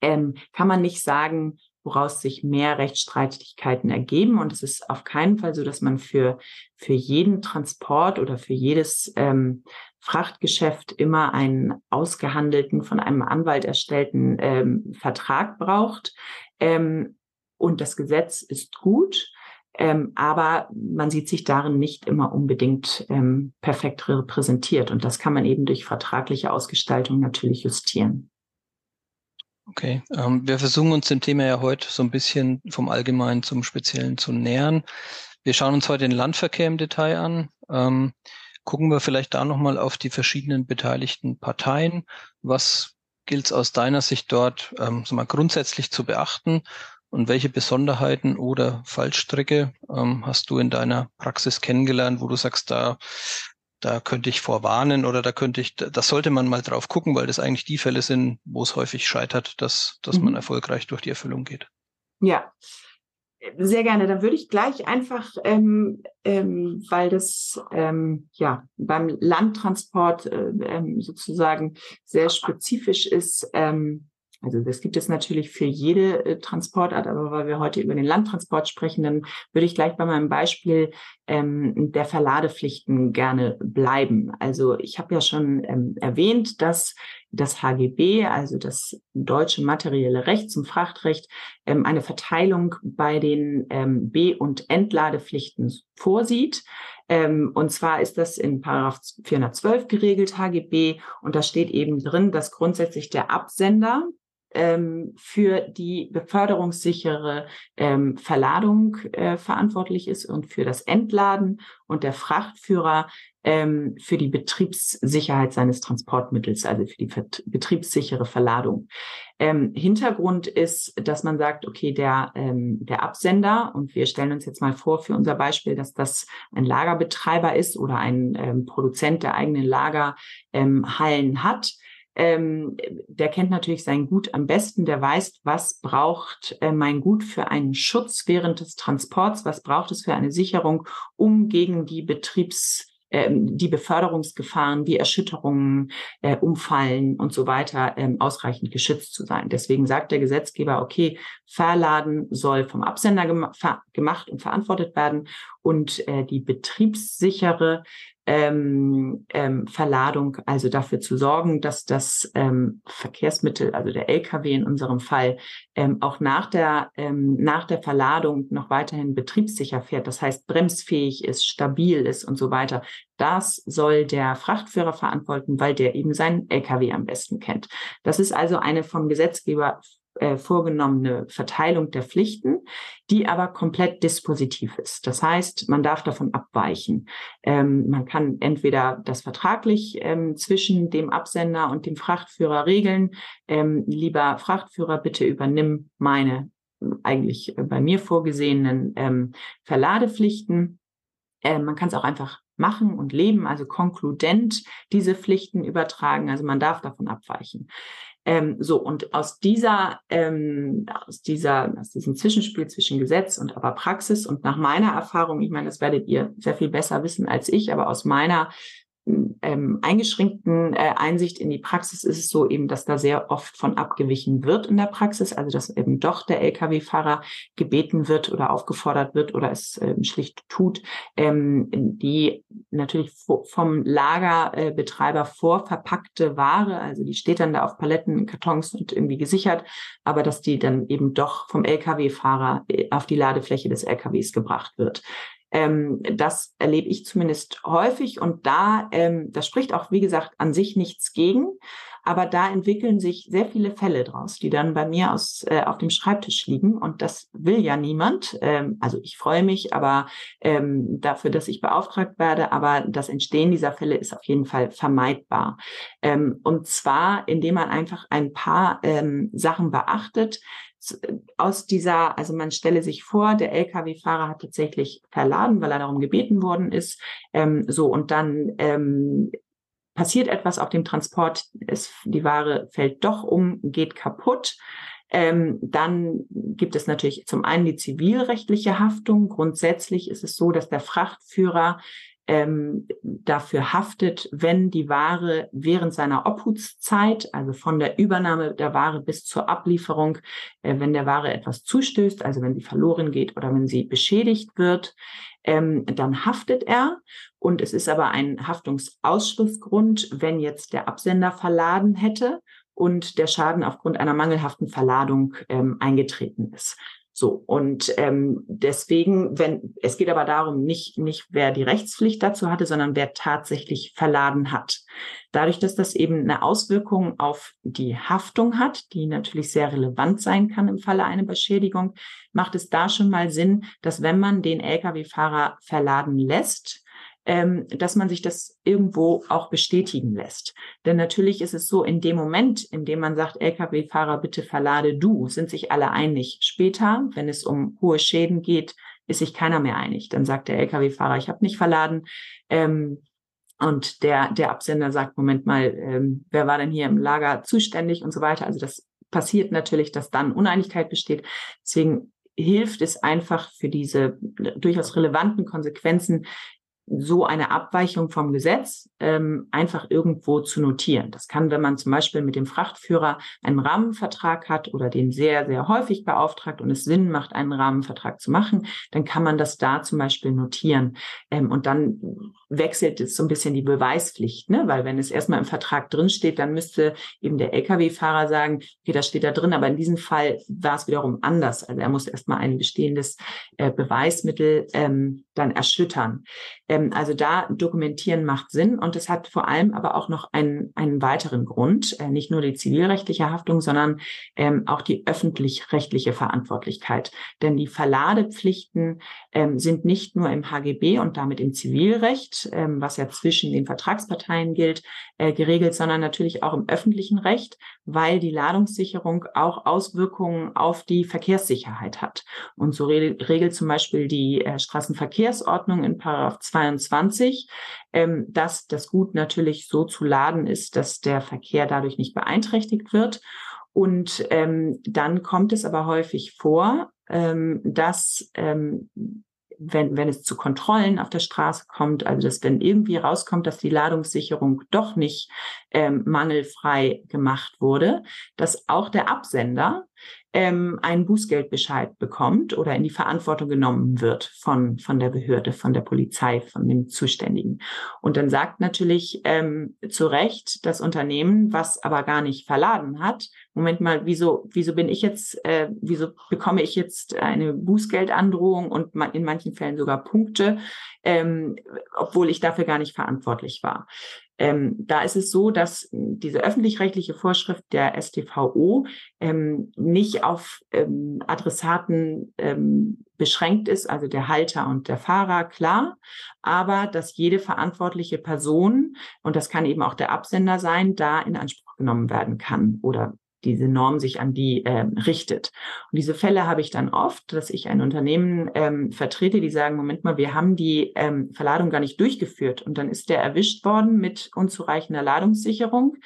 ähm, kann man nicht sagen, woraus sich mehr Rechtsstreitigkeiten ergeben. Und es ist auf keinen Fall so, dass man für, für jeden Transport oder für jedes ähm, Frachtgeschäft immer einen ausgehandelten, von einem Anwalt erstellten ähm, Vertrag braucht. Ähm, und das Gesetz ist gut, ähm, aber man sieht sich darin nicht immer unbedingt ähm, perfekt repräsentiert. Und das kann man eben durch vertragliche Ausgestaltung natürlich justieren. Okay, ähm, wir versuchen uns dem Thema ja heute so ein bisschen vom Allgemeinen zum Speziellen zu nähern. Wir schauen uns heute den Landverkehr im Detail an. Gucken wir vielleicht da nochmal auf die verschiedenen beteiligten Parteien. Was gilt es aus deiner Sicht dort ähm, so mal grundsätzlich zu beachten? Und welche Besonderheiten oder Fallstricke ähm, hast du in deiner Praxis kennengelernt, wo du sagst, da, da könnte ich vorwarnen oder da könnte ich, das sollte man mal drauf gucken, weil das eigentlich die Fälle sind, wo es häufig scheitert, dass, dass mhm. man erfolgreich durch die Erfüllung geht. Ja, sehr gerne. Dann würde ich gleich einfach, ähm, ähm, weil das ähm, ja beim Landtransport äh, ähm, sozusagen sehr spezifisch ist, ähm, also das gibt es natürlich für jede äh, Transportart, aber weil wir heute über den Landtransport sprechen, dann würde ich gleich bei meinem Beispiel ähm, der Verladepflichten gerne bleiben. Also ich habe ja schon ähm, erwähnt, dass das HGB, also das deutsche materielle Recht zum Frachtrecht, ähm, eine Verteilung bei den ähm, B- und Entladepflichten vorsieht. Ähm, und zwar ist das in Paragraph 412 geregelt, HGB, und da steht eben drin, dass grundsätzlich der Absender ähm, für die beförderungssichere ähm, Verladung äh, verantwortlich ist und für das Entladen und der Frachtführer ähm, für die Betriebssicherheit seines Transportmittels, also für die betriebssichere Verladung. Ähm, Hintergrund ist, dass man sagt, okay, der, ähm, der Absender, und wir stellen uns jetzt mal vor für unser Beispiel, dass das ein Lagerbetreiber ist oder ein ähm, Produzent der eigenen Lagerhallen hat, ähm, der kennt natürlich sein Gut am besten, der weiß, was braucht äh, mein Gut für einen Schutz während des Transports, was braucht es für eine Sicherung, um gegen die Betriebs ähm, die Beförderungsgefahren wie Erschütterungen, äh, Umfallen und so weiter ähm, ausreichend geschützt zu sein. Deswegen sagt der Gesetzgeber, okay, Verladen soll vom Absender gem gemacht und verantwortet werden und äh, die betriebssichere ähm, ähm, Verladung, also dafür zu sorgen, dass das ähm, Verkehrsmittel, also der LKW in unserem Fall, ähm, auch nach der, ähm, nach der Verladung noch weiterhin betriebssicher fährt, das heißt bremsfähig ist, stabil ist und so weiter. Das soll der Frachtführer verantworten, weil der eben seinen LKW am besten kennt. Das ist also eine vom Gesetzgeber äh, vorgenommene Verteilung der Pflichten, die aber komplett dispositiv ist. Das heißt, man darf davon abweichen. Ähm, man kann entweder das vertraglich ähm, zwischen dem Absender und dem Frachtführer regeln. Ähm, lieber Frachtführer, bitte übernimm meine eigentlich bei mir vorgesehenen ähm, Verladepflichten. Ähm, man kann es auch einfach machen und leben, also konkludent diese Pflichten übertragen. Also man darf davon abweichen. Ähm, so, und aus dieser, ähm, aus dieser, aus diesem Zwischenspiel zwischen Gesetz und aber Praxis und nach meiner Erfahrung, ich meine, das werdet ihr sehr viel besser wissen als ich, aber aus meiner ähm, eingeschränkten äh, Einsicht in die Praxis ist es so eben, dass da sehr oft von abgewichen wird in der Praxis, also dass eben doch der Lkw-Fahrer gebeten wird oder aufgefordert wird oder es ähm, schlicht tut, ähm, die natürlich vom Lagerbetreiber vorverpackte Ware, also die steht dann da auf Paletten, Kartons und irgendwie gesichert, aber dass die dann eben doch vom Lkw-Fahrer äh, auf die Ladefläche des Lkws gebracht wird. Ähm, das erlebe ich zumindest häufig und da, ähm, das spricht auch, wie gesagt, an sich nichts gegen. Aber da entwickeln sich sehr viele Fälle draus, die dann bei mir aus, äh, auf dem Schreibtisch liegen. Und das will ja niemand. Ähm, also ich freue mich aber ähm, dafür, dass ich beauftragt werde. Aber das Entstehen dieser Fälle ist auf jeden Fall vermeidbar. Ähm, und zwar, indem man einfach ein paar ähm, Sachen beachtet, aus dieser, also man stelle sich vor, der Lkw-Fahrer hat tatsächlich verladen, weil er darum gebeten worden ist. Ähm, so und dann ähm, passiert etwas auf dem Transport, es, die Ware fällt doch um, geht kaputt. Ähm, dann gibt es natürlich zum einen die zivilrechtliche Haftung. Grundsätzlich ist es so, dass der Frachtführer ähm, dafür haftet, wenn die Ware während seiner Obhutszeit, also von der Übernahme der Ware bis zur Ablieferung, äh, wenn der Ware etwas zustößt, also wenn sie verloren geht oder wenn sie beschädigt wird, ähm, dann haftet er. Und es ist aber ein Haftungsausschlussgrund, wenn jetzt der Absender verladen hätte und der Schaden aufgrund einer mangelhaften Verladung ähm, eingetreten ist. So, und ähm, deswegen, wenn, es geht aber darum, nicht, nicht wer die Rechtspflicht dazu hatte, sondern wer tatsächlich verladen hat. Dadurch, dass das eben eine Auswirkung auf die Haftung hat, die natürlich sehr relevant sein kann im Falle einer Beschädigung, macht es da schon mal Sinn, dass wenn man den Lkw-Fahrer verladen lässt, ähm, dass man sich das irgendwo auch bestätigen lässt. Denn natürlich ist es so, in dem Moment, in dem man sagt, Lkw-Fahrer, bitte verlade du, sind sich alle einig. Später, wenn es um hohe Schäden geht, ist sich keiner mehr einig. Dann sagt der Lkw-Fahrer, ich habe nicht verladen. Ähm, und der, der Absender sagt, Moment mal, ähm, wer war denn hier im Lager zuständig und so weiter. Also das passiert natürlich, dass dann Uneinigkeit besteht. Deswegen hilft es einfach für diese durchaus relevanten Konsequenzen, so eine Abweichung vom Gesetz ähm, einfach irgendwo zu notieren. Das kann, wenn man zum Beispiel mit dem Frachtführer einen Rahmenvertrag hat oder den sehr, sehr häufig beauftragt und es Sinn macht, einen Rahmenvertrag zu machen, dann kann man das da zum Beispiel notieren. Ähm, und dann wechselt es so ein bisschen die Beweispflicht, ne? weil wenn es erstmal im Vertrag drinsteht, dann müsste eben der Lkw-Fahrer sagen, okay, das steht da drin, aber in diesem Fall war es wiederum anders. Also er muss erstmal ein bestehendes äh, Beweismittel ähm, dann erschüttern. Ähm, also da dokumentieren macht Sinn und es hat vor allem aber auch noch einen, einen weiteren Grund, äh, nicht nur die zivilrechtliche Haftung, sondern ähm, auch die öffentlich-rechtliche Verantwortlichkeit. Denn die Verladepflichten ähm, sind nicht nur im HGB und damit im Zivilrecht, ähm, was ja zwischen den Vertragsparteien gilt, äh, geregelt, sondern natürlich auch im öffentlichen Recht, weil die Ladungssicherung auch Auswirkungen auf die Verkehrssicherheit hat. Und so regelt zum Beispiel die äh, Straßenverkehrsordnung in Paragraph 22, ähm, dass das Gut natürlich so zu laden ist, dass der Verkehr dadurch nicht beeinträchtigt wird. Und ähm, dann kommt es aber häufig vor, ähm, dass ähm, wenn, wenn es zu Kontrollen auf der Straße kommt, also dass wenn irgendwie rauskommt, dass die Ladungssicherung doch nicht ähm, mangelfrei gemacht wurde, dass auch der Absender ähm, einen Bußgeldbescheid bekommt oder in die Verantwortung genommen wird von, von der Behörde, von der Polizei, von dem Zuständigen. Und dann sagt natürlich ähm, zu Recht das Unternehmen, was aber gar nicht verladen hat, Moment mal, wieso, wieso bin ich jetzt, äh, wieso bekomme ich jetzt eine Bußgeldandrohung und in manchen Fällen sogar Punkte, ähm, obwohl ich dafür gar nicht verantwortlich war. Ähm, da ist es so, dass diese öffentlich-rechtliche Vorschrift der StVO ähm, nicht auf ähm, Adressaten ähm, beschränkt ist, also der Halter und der Fahrer, klar, aber dass jede verantwortliche Person, und das kann eben auch der Absender sein, da in Anspruch genommen werden kann oder diese Norm sich an die ähm, richtet. Und diese Fälle habe ich dann oft, dass ich ein Unternehmen ähm, vertrete, die sagen, Moment mal, wir haben die ähm, Verladung gar nicht durchgeführt und dann ist der erwischt worden mit unzureichender Ladungssicherung.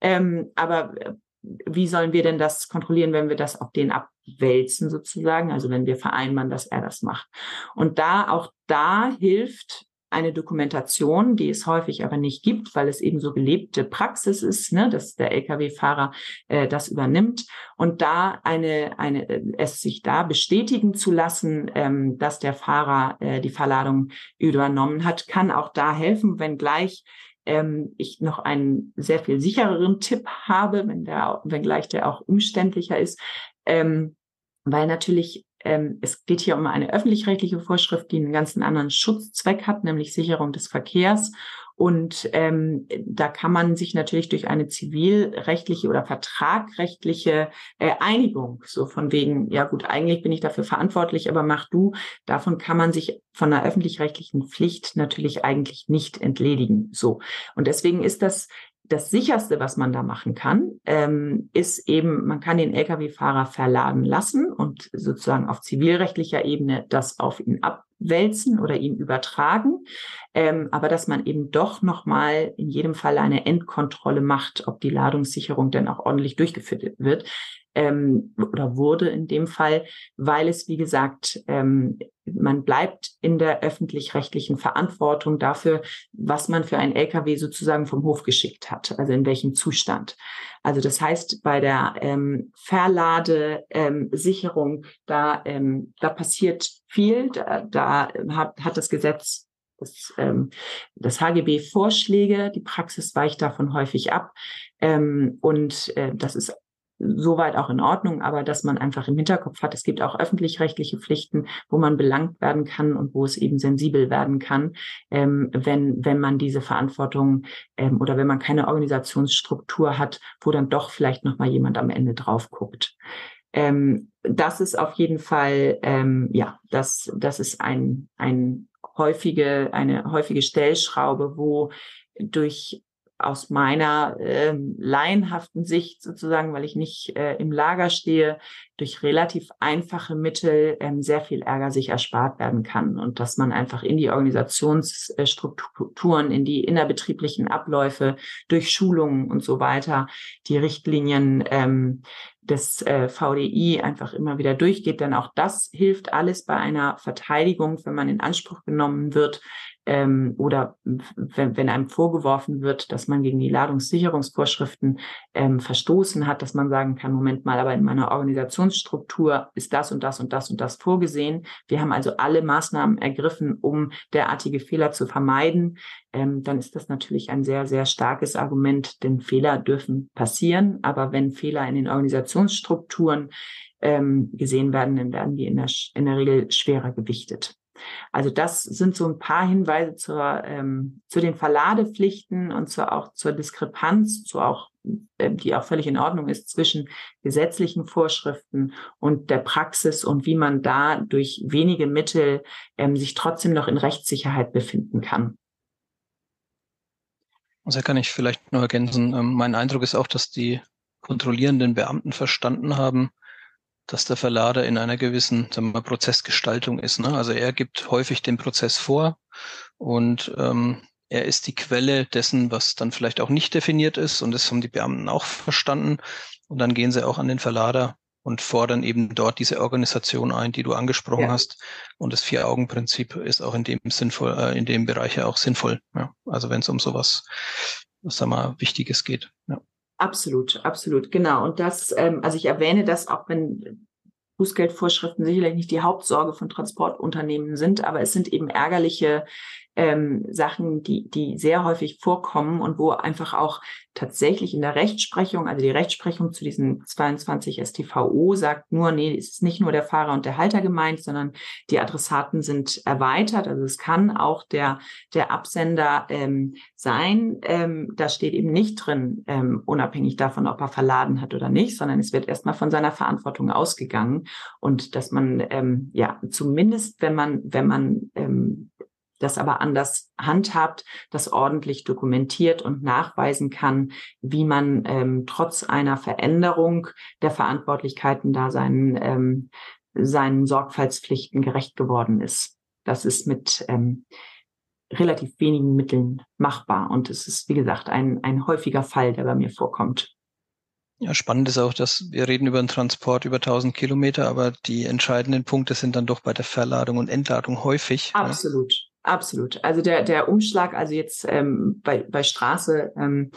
Ähm, aber äh, wie sollen wir denn das kontrollieren, wenn wir das auf den abwälzen sozusagen? Also wenn wir vereinbaren, dass er das macht. Und da auch da hilft eine Dokumentation, die es häufig aber nicht gibt, weil es eben so gelebte Praxis ist, ne, dass der Lkw-Fahrer äh, das übernimmt und da eine, eine, äh, es sich da bestätigen zu lassen, ähm, dass der Fahrer äh, die Verladung übernommen hat, kann auch da helfen, wenngleich ähm, ich noch einen sehr viel sichereren Tipp habe, wenn der, wenngleich der auch umständlicher ist, ähm, weil natürlich ähm, es geht hier um eine öffentlich-rechtliche Vorschrift, die einen ganzen anderen Schutzzweck hat, nämlich Sicherung des Verkehrs. Und ähm, da kann man sich natürlich durch eine zivilrechtliche oder vertragrechtliche äh, Einigung, so von wegen, ja gut, eigentlich bin ich dafür verantwortlich, aber mach du, davon kann man sich von einer öffentlich-rechtlichen Pflicht natürlich eigentlich nicht entledigen. So. Und deswegen ist das das sicherste, was man da machen kann, ähm, ist eben, man kann den Lkw-Fahrer verladen lassen und sozusagen auf zivilrechtlicher Ebene das auf ihn abwälzen oder ihm übertragen. Ähm, aber dass man eben doch nochmal in jedem Fall eine Endkontrolle macht, ob die Ladungssicherung denn auch ordentlich durchgeführt wird ähm, oder wurde in dem Fall, weil es, wie gesagt, ähm, man bleibt in der öffentlich-rechtlichen Verantwortung dafür, was man für ein LKW sozusagen vom Hof geschickt hat, also in welchem Zustand. Also das heißt, bei der ähm, Verladesicherung, ähm, da, ähm, da passiert viel, da, da hat, hat das Gesetz das, ähm, das HGB Vorschläge, die Praxis weicht davon häufig ab. Ähm, und äh, das ist soweit auch in Ordnung, aber dass man einfach im Hinterkopf hat, es gibt auch öffentlich-rechtliche Pflichten, wo man belangt werden kann und wo es eben sensibel werden kann, ähm, wenn, wenn man diese Verantwortung ähm, oder wenn man keine Organisationsstruktur hat, wo dann doch vielleicht nochmal jemand am Ende drauf guckt. Ähm, das ist auf jeden Fall, ähm, ja, das, das ist ein, ein häufige, eine häufige Stellschraube, wo durch aus meiner äh, laienhaften Sicht sozusagen, weil ich nicht äh, im Lager stehe, durch relativ einfache Mittel ähm, sehr viel Ärger sich erspart werden kann und dass man einfach in die Organisationsstrukturen, in die innerbetrieblichen Abläufe, durch Schulungen und so weiter die Richtlinien ähm, des äh, VDI einfach immer wieder durchgeht. Denn auch das hilft alles bei einer Verteidigung, wenn man in Anspruch genommen wird, ähm, oder wenn, wenn einem vorgeworfen wird, dass man gegen die Ladungssicherungsvorschriften ähm, verstoßen hat, dass man sagen kann, Moment mal, aber in meiner Organisationsstruktur ist das und das und das und das vorgesehen. Wir haben also alle Maßnahmen ergriffen, um derartige Fehler zu vermeiden. Ähm, dann ist das natürlich ein sehr, sehr starkes Argument, denn Fehler dürfen passieren. Aber wenn Fehler in den Organisationsstrukturen ähm, gesehen werden, dann werden die in der, in der Regel schwerer gewichtet. Also das sind so ein paar Hinweise zur, ähm, zu den Verladepflichten und zur, auch zur Diskrepanz, zu auch, äh, die auch völlig in Ordnung ist zwischen gesetzlichen Vorschriften und der Praxis und wie man da durch wenige Mittel ähm, sich trotzdem noch in Rechtssicherheit befinden kann. Also kann ich vielleicht noch ergänzen. Ähm, mein Eindruck ist auch, dass die kontrollierenden Beamten verstanden haben, dass der Verlader in einer gewissen sagen wir, Prozessgestaltung ist. Ne? Also er gibt häufig den Prozess vor und ähm, er ist die Quelle dessen, was dann vielleicht auch nicht definiert ist. Und das haben die Beamten auch verstanden. Und dann gehen sie auch an den Verlader und fordern eben dort diese Organisation ein, die du angesprochen ja. hast. Und das Vier-Augen-Prinzip ist auch in dem sinnvoll, äh, in dem Bereich ja auch sinnvoll. Ja? Also wenn es um sowas, was sag mal, Wichtiges geht. Ja. Absolut, absolut, genau. Und das, ähm, also ich erwähne das auch, wenn Bußgeldvorschriften sicherlich nicht die Hauptsorge von Transportunternehmen sind, aber es sind eben ärgerliche ähm, Sachen, die, die sehr häufig vorkommen und wo einfach auch tatsächlich in der Rechtsprechung, also die Rechtsprechung zu diesen 22 STVO sagt nur, nee, es ist nicht nur der Fahrer und der Halter gemeint, sondern die Adressaten sind erweitert. Also es kann auch der, der Absender ähm, sein. Ähm, da steht eben nicht drin, ähm, unabhängig davon, ob er verladen hat oder nicht, sondern es wird erstmal von seiner Verantwortung ausgegangen und dass man ähm, ja zumindest, wenn man wenn man ähm, das aber anders handhabt, das ordentlich dokumentiert und nachweisen kann, wie man ähm, trotz einer Veränderung der Verantwortlichkeiten da seinen, ähm, seinen Sorgfaltspflichten gerecht geworden ist. Das ist mit ähm, relativ wenigen Mitteln machbar. Und es ist, wie gesagt, ein, ein häufiger Fall, der bei mir vorkommt. Ja, spannend ist auch, dass wir reden über einen Transport über 1000 Kilometer, aber die entscheidenden Punkte sind dann doch bei der Verladung und Entladung häufig. Absolut. Ne? Absolut. Also der, der Umschlag, also jetzt ähm, bei, bei Straße ähm,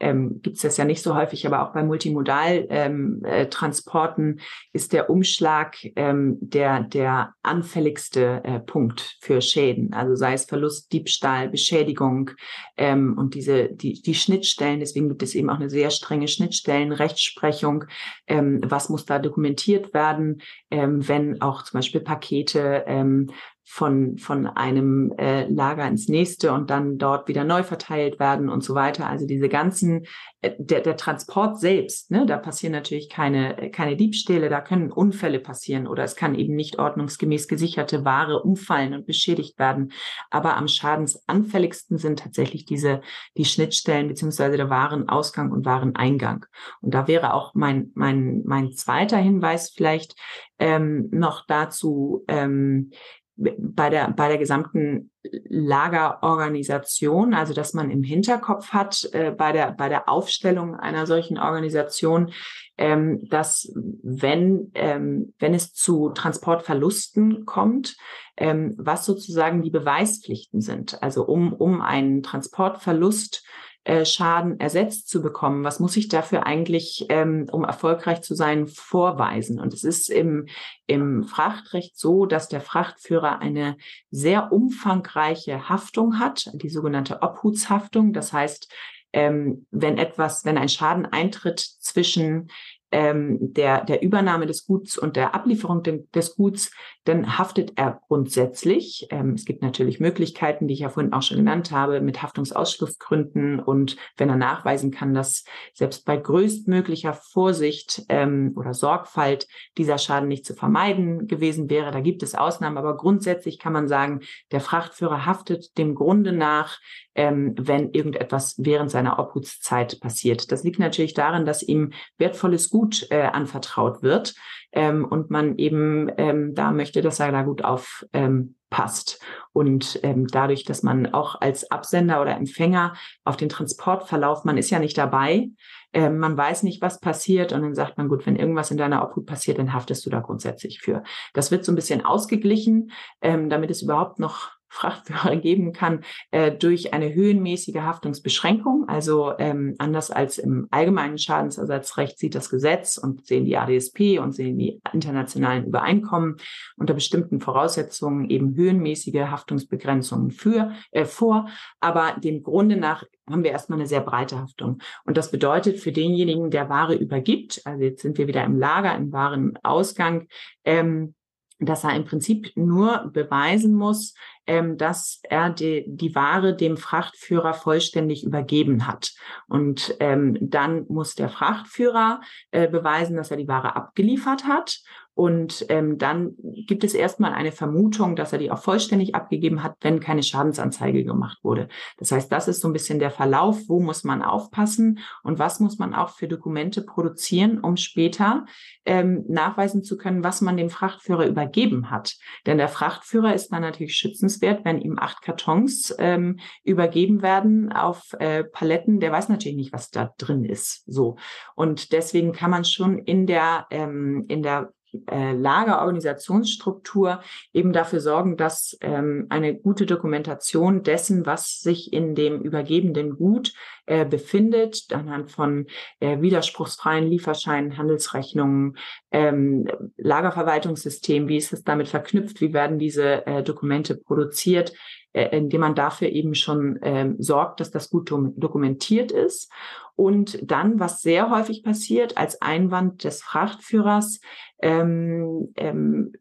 ähm, gibt es das ja nicht so häufig, aber auch bei Multimodal-Transporten ähm, äh, ist der Umschlag ähm, der, der anfälligste äh, Punkt für Schäden. Also sei es Verlust, Diebstahl, Beschädigung ähm, und diese die, die Schnittstellen. Deswegen gibt es eben auch eine sehr strenge Schnittstellenrechtsprechung. Ähm, was muss da dokumentiert werden, ähm, wenn auch zum Beispiel Pakete ähm, von, von einem äh, Lager ins nächste und dann dort wieder neu verteilt werden und so weiter. Also diese ganzen, äh, der, der Transport selbst, ne, da passieren natürlich keine, keine Diebstähle, da können Unfälle passieren oder es kann eben nicht ordnungsgemäß gesicherte Ware umfallen und beschädigt werden. Aber am schadensanfälligsten sind tatsächlich diese, die Schnittstellen beziehungsweise der Warenausgang und Wareneingang. Und da wäre auch mein, mein, mein zweiter Hinweis vielleicht ähm, noch dazu, ähm, bei der, bei der gesamten Lagerorganisation, also dass man im Hinterkopf hat äh, bei der, bei der Aufstellung einer solchen Organisation, ähm, dass wenn, ähm, wenn es zu Transportverlusten kommt, ähm, was sozusagen die Beweispflichten sind. Also um, um einen Transportverlust äh, Schaden ersetzt zu bekommen? Was muss ich dafür eigentlich, ähm, um erfolgreich zu sein, vorweisen? Und es ist im, im Frachtrecht so, dass der Frachtführer eine sehr umfangreiche Haftung hat, die sogenannte Obhutshaftung. Das heißt, ähm, wenn etwas, wenn ein Schaden eintritt zwischen ähm, der, der Übernahme des Guts und der Ablieferung des Guts, dann haftet er grundsätzlich. Ähm, es gibt natürlich Möglichkeiten, die ich ja vorhin auch schon genannt habe, mit Haftungsausschlussgründen und wenn er nachweisen kann, dass selbst bei größtmöglicher Vorsicht ähm, oder Sorgfalt dieser Schaden nicht zu vermeiden gewesen wäre. Da gibt es Ausnahmen, aber grundsätzlich kann man sagen, der Frachtführer haftet dem Grunde nach, ähm, wenn irgendetwas während seiner Obhutszeit passiert. Das liegt natürlich darin, dass ihm wertvolles Gut äh, anvertraut wird ähm, und man eben ähm, da möchte, dass er da gut aufpasst. Ähm, und ähm, dadurch, dass man auch als Absender oder Empfänger auf den Transportverlauf, man ist ja nicht dabei, ähm, man weiß nicht, was passiert und dann sagt man, gut, wenn irgendwas in deiner Obhut passiert, dann haftest du da grundsätzlich für. Das wird so ein bisschen ausgeglichen, ähm, damit es überhaupt noch Frachtführer geben kann äh, durch eine höhenmäßige Haftungsbeschränkung. Also ähm, anders als im allgemeinen Schadensersatzrecht sieht das Gesetz und sehen die ADSP und sehen die internationalen Übereinkommen unter bestimmten Voraussetzungen eben höhenmäßige Haftungsbegrenzungen für, äh, vor. Aber dem Grunde nach haben wir erstmal eine sehr breite Haftung. Und das bedeutet für denjenigen, der Ware übergibt, also jetzt sind wir wieder im Lager, im Warenausgang, ähm, dass er im Prinzip nur beweisen muss, ähm, dass er die, die Ware dem Frachtführer vollständig übergeben hat. Und ähm, dann muss der Frachtführer äh, beweisen, dass er die Ware abgeliefert hat. Und ähm, dann gibt es erstmal eine Vermutung, dass er die auch vollständig abgegeben hat, wenn keine Schadensanzeige gemacht wurde. Das heißt, das ist so ein bisschen der Verlauf, wo muss man aufpassen und was muss man auch für Dokumente produzieren, um später ähm, nachweisen zu können, was man dem Frachtführer übergeben hat. Denn der Frachtführer ist dann natürlich schützenswert, wenn ihm acht Kartons ähm, übergeben werden auf äh, Paletten. Der weiß natürlich nicht, was da drin ist. So und deswegen kann man schon in der ähm, in der äh, Lagerorganisationsstruktur eben dafür sorgen, dass ähm, eine gute Dokumentation dessen, was sich in dem übergebenden Gut äh, befindet, anhand von äh, widerspruchsfreien Lieferscheinen, Handelsrechnungen, ähm, Lagerverwaltungssystem, wie ist es damit verknüpft, wie werden diese äh, Dokumente produziert, äh, indem man dafür eben schon ähm, sorgt, dass das gut dokumentiert ist. Und dann, was sehr häufig passiert, als Einwand des Frachtführers, ähm, ähm,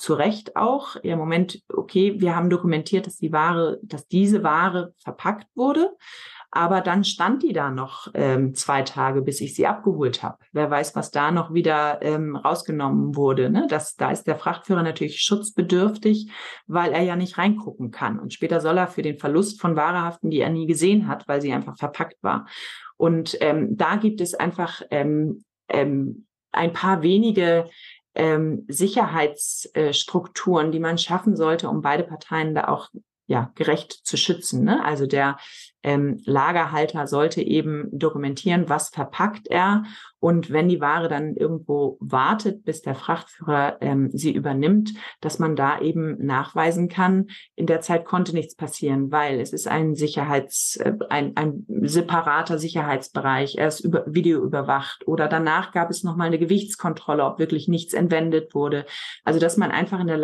zu Recht auch, ja, Moment, okay, wir haben dokumentiert, dass die Ware, dass diese Ware verpackt wurde, aber dann stand die da noch ähm, zwei Tage, bis ich sie abgeholt habe. Wer weiß, was da noch wieder ähm, rausgenommen wurde. Ne? Das, da ist der Frachtführer natürlich schutzbedürftig, weil er ja nicht reingucken kann. Und später soll er für den Verlust von Ware haften, die er nie gesehen hat, weil sie einfach verpackt war. Und ähm, da gibt es einfach ähm, ähm, ein paar wenige ähm, Sicherheitsstrukturen, die man schaffen sollte, um beide Parteien da auch ja, gerecht zu schützen. Ne? Also der, ähm, Lagerhalter sollte eben dokumentieren, was verpackt er und wenn die Ware dann irgendwo wartet, bis der Frachtführer ähm, sie übernimmt, dass man da eben nachweisen kann, in der Zeit konnte nichts passieren, weil es ist ein Sicherheits, äh, ein, ein separater Sicherheitsbereich, er ist über Video überwacht oder danach gab es nochmal eine Gewichtskontrolle, ob wirklich nichts entwendet wurde. Also dass man einfach in der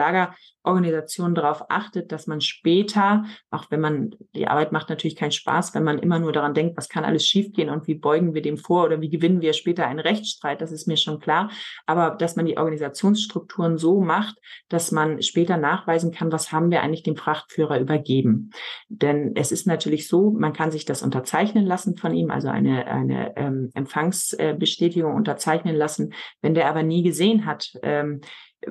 Lagerorganisation darauf achtet, dass man später, auch wenn man, die Arbeit macht natürlich keinen Spaß, wenn man immer nur daran denkt, was kann alles schiefgehen und wie beugen wir dem vor oder wie gewinnen wir später einen Rechtsstreit, das ist mir schon klar. Aber dass man die Organisationsstrukturen so macht, dass man später nachweisen kann, was haben wir eigentlich dem Frachtführer übergeben. Denn es ist natürlich so, man kann sich das unterzeichnen lassen von ihm, also eine, eine ähm, Empfangsbestätigung unterzeichnen lassen. Wenn der aber nie gesehen hat, ähm,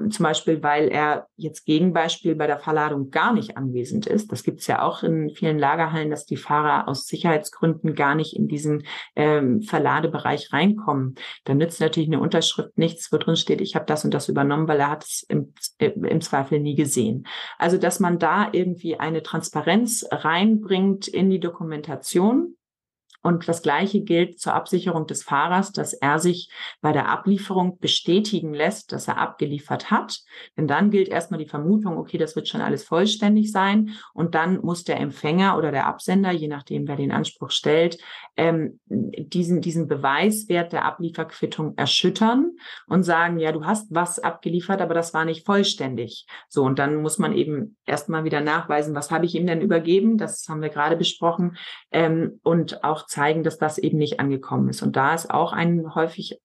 zum Beispiel, weil er jetzt Gegenbeispiel bei der Verladung gar nicht anwesend ist. Das gibt es ja auch in vielen Lagerhallen, dass die Fahrer aus Sicherheitsgründen gar nicht in diesen ähm, Verladebereich reinkommen. Dann nützt natürlich eine Unterschrift nichts, wo drin steht, ich habe das und das übernommen, weil er hat es im, im Zweifel nie gesehen. Also, dass man da irgendwie eine Transparenz reinbringt in die Dokumentation und das Gleiche gilt zur Absicherung des Fahrers, dass er sich bei der Ablieferung bestätigen lässt, dass er abgeliefert hat. Denn dann gilt erstmal die Vermutung, okay, das wird schon alles vollständig sein. Und dann muss der Empfänger oder der Absender, je nachdem, wer den Anspruch stellt, ähm, diesen, diesen Beweiswert der Ablieferquittung erschüttern und sagen, ja, du hast was abgeliefert, aber das war nicht vollständig. So, und dann muss man eben erstmal wieder nachweisen, was habe ich ihm denn übergeben? Das haben wir gerade besprochen. Ähm, und auch zeigen, dass das eben nicht angekommen ist. Und da ist auch ein häufig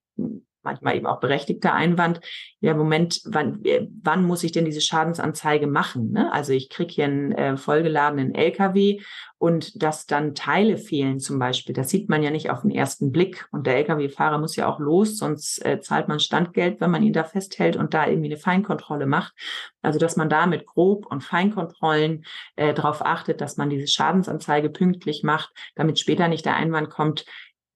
manchmal eben auch berechtigter Einwand, ja, Moment, wann, äh, wann muss ich denn diese Schadensanzeige machen? Ne? Also ich kriege hier einen äh, vollgeladenen LKW und dass dann Teile fehlen zum Beispiel, das sieht man ja nicht auf den ersten Blick. Und der LKW-Fahrer muss ja auch los, sonst äh, zahlt man Standgeld, wenn man ihn da festhält und da irgendwie eine Feinkontrolle macht. Also dass man da mit Grob- und Feinkontrollen äh, darauf achtet, dass man diese Schadensanzeige pünktlich macht, damit später nicht der Einwand kommt,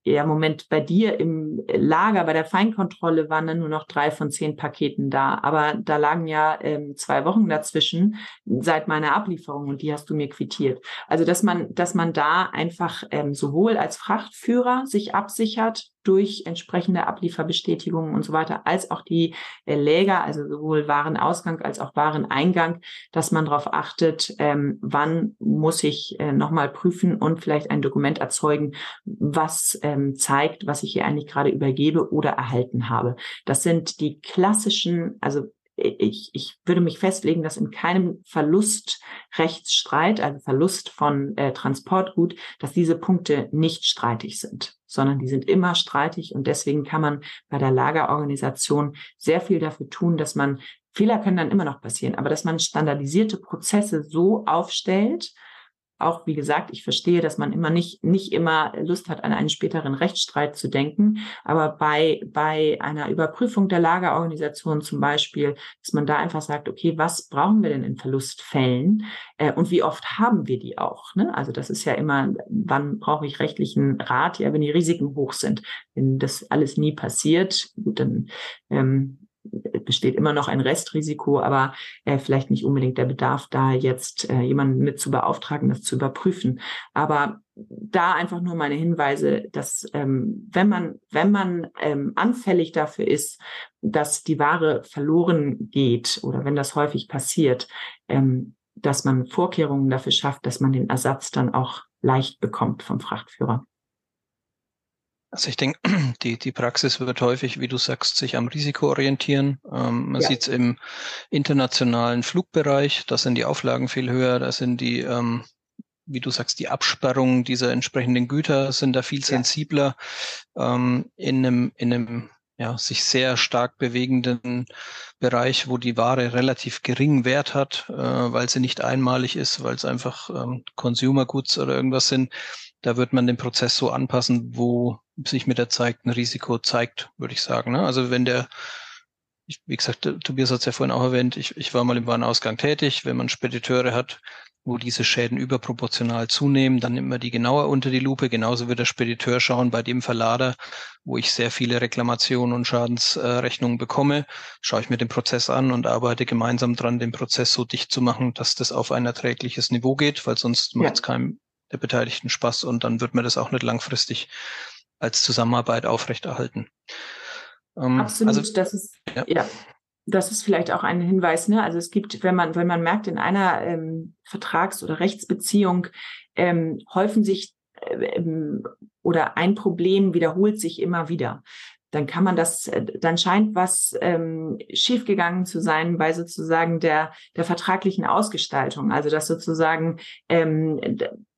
ja, Moment, bei dir im Lager, bei der Feinkontrolle waren dann nur noch drei von zehn Paketen da. Aber da lagen ja ähm, zwei Wochen dazwischen seit meiner Ablieferung und die hast du mir quittiert. Also, dass man, dass man da einfach ähm, sowohl als Frachtführer sich absichert, durch entsprechende Ablieferbestätigungen und so weiter, als auch die äh, Läger, also sowohl Warenausgang als auch Wareneingang, dass man darauf achtet, ähm, wann muss ich äh, nochmal prüfen und vielleicht ein Dokument erzeugen, was ähm, zeigt, was ich hier eigentlich gerade übergebe oder erhalten habe. Das sind die klassischen, also ich, ich würde mich festlegen, dass in keinem Verlustrechtsstreit, also Verlust von äh, Transportgut, dass diese Punkte nicht streitig sind, sondern die sind immer streitig. Und deswegen kann man bei der Lagerorganisation sehr viel dafür tun, dass man Fehler können dann immer noch passieren, aber dass man standardisierte Prozesse so aufstellt, auch, wie gesagt, ich verstehe, dass man immer nicht, nicht immer Lust hat, an einen späteren Rechtsstreit zu denken. Aber bei, bei einer Überprüfung der Lagerorganisation zum Beispiel, dass man da einfach sagt, okay, was brauchen wir denn in Verlustfällen? Äh, und wie oft haben wir die auch? Ne? Also das ist ja immer, wann brauche ich rechtlichen Rat? Ja, wenn die Risiken hoch sind. Wenn das alles nie passiert, gut, dann ähm, besteht immer noch ein Restrisiko, aber äh, vielleicht nicht unbedingt der Bedarf, da jetzt äh, jemanden mit zu beauftragen, das zu überprüfen. Aber da einfach nur meine Hinweise, dass ähm, wenn man wenn man ähm, anfällig dafür ist, dass die Ware verloren geht oder wenn das häufig passiert, ähm, dass man Vorkehrungen dafür schafft, dass man den Ersatz dann auch leicht bekommt vom Frachtführer. Also ich denke, die, die Praxis wird häufig, wie du sagst, sich am Risiko orientieren. Ähm, man ja. sieht es im internationalen Flugbereich, da sind die Auflagen viel höher, da sind die, ähm, wie du sagst, die Absperrungen dieser entsprechenden Güter sind da viel sensibler. Ähm, in einem, in einem ja, sich sehr stark bewegenden Bereich, wo die Ware relativ geringen Wert hat, äh, weil sie nicht einmalig ist, weil es einfach ähm, Consumer Goods oder irgendwas sind. Da wird man den Prozess so anpassen, wo sich mit der Zeit ein Risiko zeigt, würde ich sagen. Ne? Also wenn der, ich, wie gesagt, Tobias hat es ja vorhin auch erwähnt, ich, ich war mal im Warenausgang tätig. Wenn man Spediteure hat, wo diese Schäden überproportional zunehmen, dann nimmt man die genauer unter die Lupe. Genauso wird der Spediteur schauen bei dem Verlader, wo ich sehr viele Reklamationen und Schadensrechnungen bekomme, schaue ich mir den Prozess an und arbeite gemeinsam dran, den Prozess so dicht zu machen, dass das auf ein erträgliches Niveau geht, weil sonst ja. macht es keinen der Beteiligten Spaß und dann wird man das auch nicht langfristig als Zusammenarbeit aufrechterhalten. Ähm, Absolut, also, das ist ja. ja. Das ist vielleicht auch ein Hinweis. Ne? Also es gibt, wenn man, wenn man merkt, in einer ähm, Vertrags- oder Rechtsbeziehung ähm, häufen sich äh, ähm, oder ein Problem wiederholt sich immer wieder dann kann man das, äh, dann scheint was ähm, schiefgegangen zu sein bei sozusagen der, der vertraglichen Ausgestaltung. Also dass sozusagen, ähm,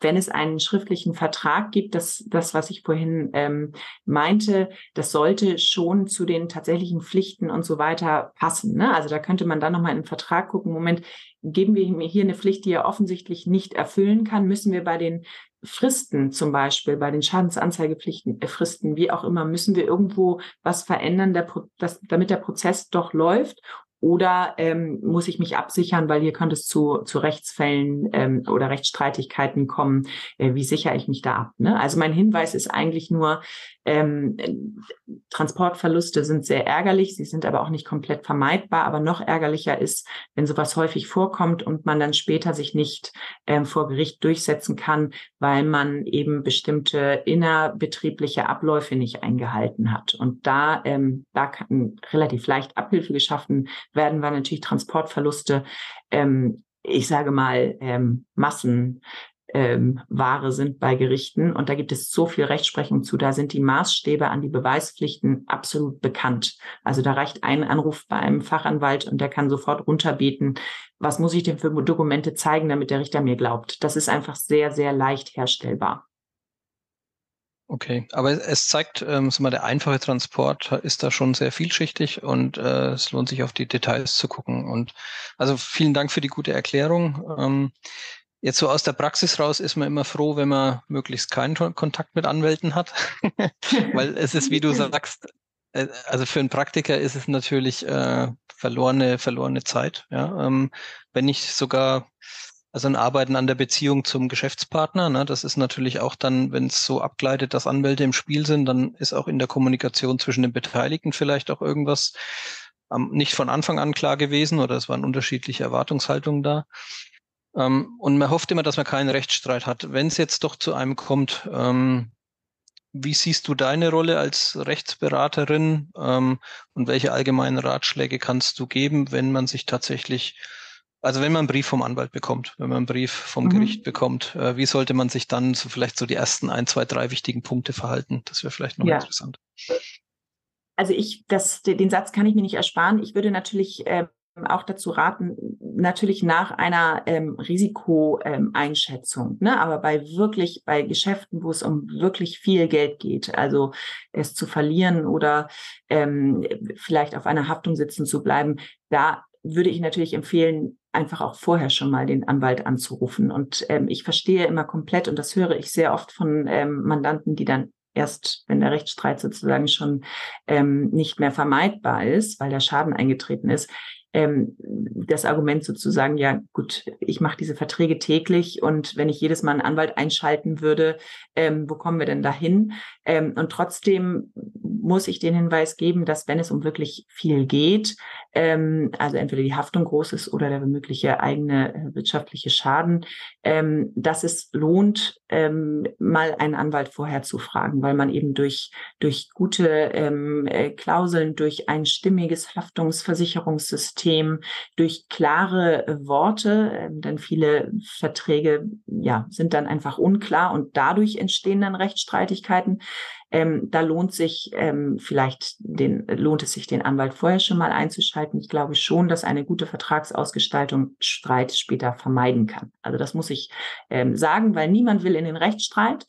wenn es einen schriftlichen Vertrag gibt, das, das was ich vorhin ähm, meinte, das sollte schon zu den tatsächlichen Pflichten und so weiter passen. Ne? Also da könnte man dann nochmal in den Vertrag gucken, Moment, geben wir mir hier eine Pflicht, die er offensichtlich nicht erfüllen kann, müssen wir bei den Fristen zum Beispiel, bei den Schadensanzeigepflichten, äh, Fristen, wie auch immer, müssen wir irgendwo was verändern, der, das, damit der Prozess doch läuft? Oder ähm, muss ich mich absichern, weil hier könnte es zu, zu Rechtsfällen ähm, oder Rechtsstreitigkeiten kommen? Äh, wie sichere ich mich da ab? Ne? Also mein Hinweis ist eigentlich nur, ähm, Transportverluste sind sehr ärgerlich, sie sind aber auch nicht komplett vermeidbar. Aber noch ärgerlicher ist, wenn sowas häufig vorkommt und man dann später sich nicht ähm, vor Gericht durchsetzen kann, weil man eben bestimmte innerbetriebliche Abläufe nicht eingehalten hat. Und da, ähm, da kann relativ leicht Abhilfe geschaffen werden, weil natürlich Transportverluste ähm, ich sage mal, ähm, Massen ähm, Ware sind bei Gerichten. Und da gibt es so viel Rechtsprechung zu. Da sind die Maßstäbe an die Beweispflichten absolut bekannt. Also da reicht ein Anruf bei einem Fachanwalt und der kann sofort runterbeten, was muss ich denn für Dokumente zeigen, damit der Richter mir glaubt. Das ist einfach sehr, sehr leicht herstellbar. Okay, aber es zeigt, ähm, mal, der einfache Transport ist da schon sehr vielschichtig und äh, es lohnt sich auf die Details zu gucken. Und also vielen Dank für die gute Erklärung. Ähm, Jetzt so aus der Praxis raus ist man immer froh, wenn man möglichst keinen Kontakt mit Anwälten hat, weil es ist, wie du sagst, äh, also für einen Praktiker ist es natürlich äh, verlorene, verlorene Zeit. Ja? Ähm, wenn nicht sogar, also ein Arbeiten an der Beziehung zum Geschäftspartner, ne? das ist natürlich auch dann, wenn es so abgleitet, dass Anwälte im Spiel sind, dann ist auch in der Kommunikation zwischen den Beteiligten vielleicht auch irgendwas ähm, nicht von Anfang an klar gewesen oder es waren unterschiedliche Erwartungshaltungen da. Ähm, und man hofft immer, dass man keinen Rechtsstreit hat. Wenn es jetzt doch zu einem kommt, ähm, wie siehst du deine Rolle als Rechtsberaterin ähm, und welche allgemeinen Ratschläge kannst du geben, wenn man sich tatsächlich, also wenn man einen Brief vom Anwalt bekommt, wenn man einen Brief vom mhm. Gericht bekommt, äh, wie sollte man sich dann so vielleicht so die ersten ein, zwei, drei wichtigen Punkte verhalten? Das wäre vielleicht noch ja. interessant. Also ich, das, den Satz kann ich mir nicht ersparen. Ich würde natürlich äh, auch dazu raten, natürlich nach einer ähm, Risikoeinschätzung, ähm, ne? aber bei wirklich, bei Geschäften, wo es um wirklich viel Geld geht, also es zu verlieren oder ähm, vielleicht auf einer Haftung sitzen zu bleiben, da würde ich natürlich empfehlen, einfach auch vorher schon mal den Anwalt anzurufen. Und ähm, ich verstehe immer komplett, und das höre ich sehr oft von ähm, Mandanten, die dann erst, wenn der Rechtsstreit sozusagen schon ähm, nicht mehr vermeidbar ist, weil der Schaden eingetreten ist, ähm, das Argument sozusagen, ja gut, ich mache diese Verträge täglich und wenn ich jedes Mal einen Anwalt einschalten würde, ähm, wo kommen wir denn dahin? Ähm, und trotzdem muss ich den Hinweis geben, dass wenn es um wirklich viel geht, ähm, also entweder die Haftung groß ist oder der mögliche eigene äh, wirtschaftliche Schaden, ähm, dass es lohnt, ähm, mal einen Anwalt vorher zu fragen, weil man eben durch, durch gute ähm, äh, Klauseln, durch ein stimmiges Haftungsversicherungssystem, durch klare äh, Worte, äh, denn viele Verträge ja, sind dann einfach unklar und dadurch entstehen dann Rechtsstreitigkeiten. Ähm, da lohnt sich ähm, vielleicht den, lohnt es sich, den Anwalt vorher schon mal einzuschalten. Ich glaube schon, dass eine gute Vertragsausgestaltung Streit später vermeiden kann. Also das muss ich ähm, sagen, weil niemand will in den Rechtsstreit.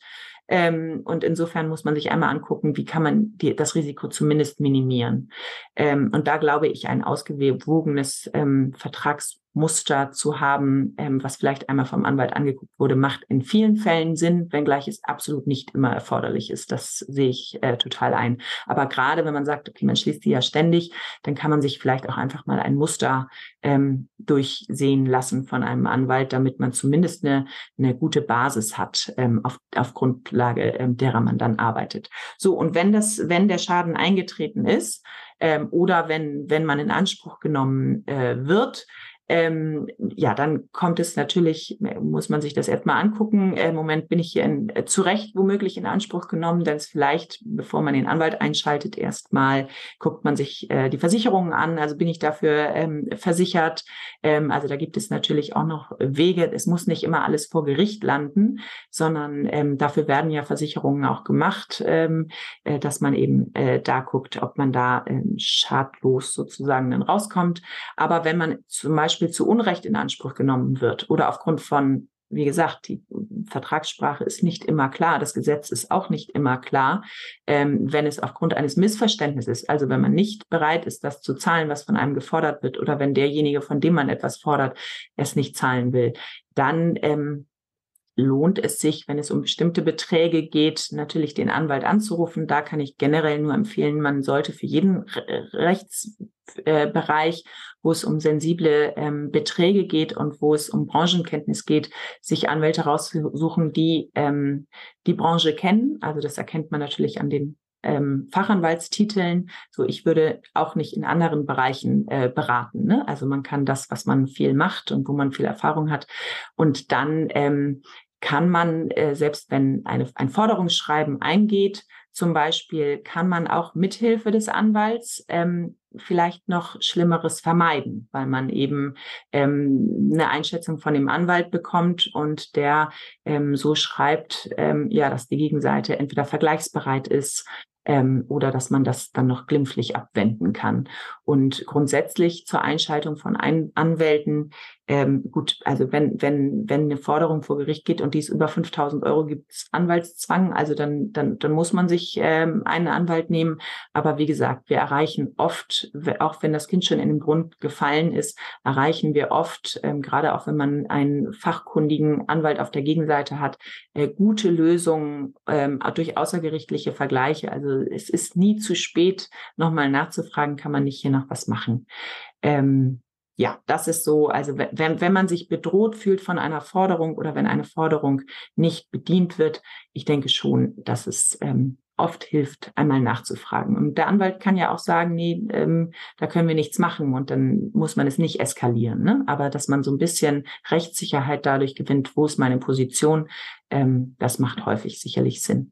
Ähm, und insofern muss man sich einmal angucken, wie kann man die, das Risiko zumindest minimieren. Ähm, und da glaube ich, ein ausgewogenes ähm, Vertrags Muster zu haben, ähm, was vielleicht einmal vom Anwalt angeguckt wurde, macht in vielen Fällen Sinn, wenngleich es absolut nicht immer erforderlich ist. Das sehe ich äh, total ein. Aber gerade wenn man sagt, okay, man schließt die ja ständig, dann kann man sich vielleicht auch einfach mal ein Muster ähm, durchsehen lassen von einem Anwalt, damit man zumindest eine, eine gute Basis hat, ähm, auf, auf Grundlage ähm, derer man dann arbeitet. So, und wenn das, wenn der Schaden eingetreten ist, ähm, oder wenn, wenn man in Anspruch genommen äh, wird, ähm, ja, dann kommt es natürlich, muss man sich das erstmal angucken. Im Moment bin ich hier in, äh, zu Recht womöglich in Anspruch genommen, denn es vielleicht, bevor man den Anwalt einschaltet, erstmal guckt man sich äh, die Versicherungen an. Also bin ich dafür ähm, versichert. Ähm, also da gibt es natürlich auch noch Wege. Es muss nicht immer alles vor Gericht landen, sondern ähm, dafür werden ja Versicherungen auch gemacht, ähm, äh, dass man eben äh, da guckt, ob man da ähm, schadlos sozusagen dann rauskommt. Aber wenn man zum Beispiel zu Unrecht in Anspruch genommen wird oder aufgrund von wie gesagt, die Vertragssprache ist nicht immer klar, das Gesetz ist auch nicht immer klar, ähm, wenn es aufgrund eines Missverständnisses, also wenn man nicht bereit ist, das zu zahlen, was von einem gefordert wird, oder wenn derjenige, von dem man etwas fordert, es nicht zahlen will, dann ähm, lohnt es sich, wenn es um bestimmte Beträge geht, natürlich den Anwalt anzurufen. Da kann ich generell nur empfehlen, man sollte für jeden Rechtsbereich, wo es um sensible ähm, Beträge geht und wo es um Branchenkenntnis geht, sich Anwälte raussuchen, die ähm, die Branche kennen. Also das erkennt man natürlich an den ähm, Fachanwaltstiteln. So, ich würde auch nicht in anderen Bereichen äh, beraten. Ne? Also man kann das, was man viel macht und wo man viel Erfahrung hat, und dann ähm, kann man, äh, selbst wenn eine, ein Forderungsschreiben eingeht, zum Beispiel, kann man auch mithilfe des Anwalts ähm, vielleicht noch Schlimmeres vermeiden, weil man eben ähm, eine Einschätzung von dem Anwalt bekommt und der ähm, so schreibt, ähm, ja, dass die Gegenseite entweder vergleichsbereit ist ähm, oder dass man das dann noch glimpflich abwenden kann. Und grundsätzlich zur Einschaltung von Ein Anwälten ähm, gut, also wenn, wenn, wenn eine Forderung vor Gericht geht und dies über 5000 Euro gibt es Anwaltszwang, also dann, dann, dann muss man sich ähm, einen Anwalt nehmen. Aber wie gesagt, wir erreichen oft, auch wenn das Kind schon in den Grund gefallen ist, erreichen wir oft, ähm, gerade auch wenn man einen fachkundigen Anwalt auf der Gegenseite hat, äh, gute Lösungen ähm, durch außergerichtliche Vergleiche. Also es ist nie zu spät, nochmal nachzufragen, kann man nicht hier noch was machen. Ähm, ja, das ist so, also wenn, wenn man sich bedroht fühlt von einer Forderung oder wenn eine Forderung nicht bedient wird, ich denke schon, dass es ähm, oft hilft, einmal nachzufragen. Und der Anwalt kann ja auch sagen, nee, ähm, da können wir nichts machen und dann muss man es nicht eskalieren. Ne? Aber dass man so ein bisschen Rechtssicherheit dadurch gewinnt, wo ist meine Position, ähm, das macht häufig sicherlich Sinn.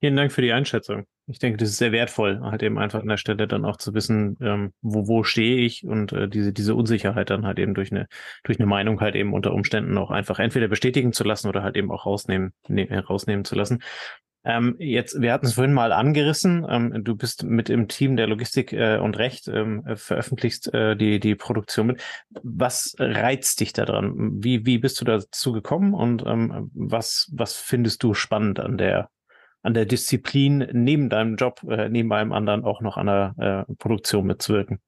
Vielen Dank für die Einschätzung. Ich denke, das ist sehr wertvoll, halt eben einfach an der Stelle dann auch zu wissen, ähm, wo, wo stehe ich und äh, diese, diese Unsicherheit dann halt eben durch eine, durch eine Meinung halt eben unter Umständen auch einfach entweder bestätigen zu lassen oder halt eben auch rausnehmen, ne, rausnehmen zu lassen. Ähm, jetzt, wir hatten es vorhin mal angerissen. Ähm, du bist mit im Team der Logistik äh, und Recht, ähm, veröffentlichst äh, die, die Produktion mit. Was reizt dich daran? Wie, wie bist du dazu gekommen und ähm, was, was findest du spannend an der an der Disziplin neben deinem Job, äh, neben einem anderen auch noch an der äh, Produktion mitzuwirken?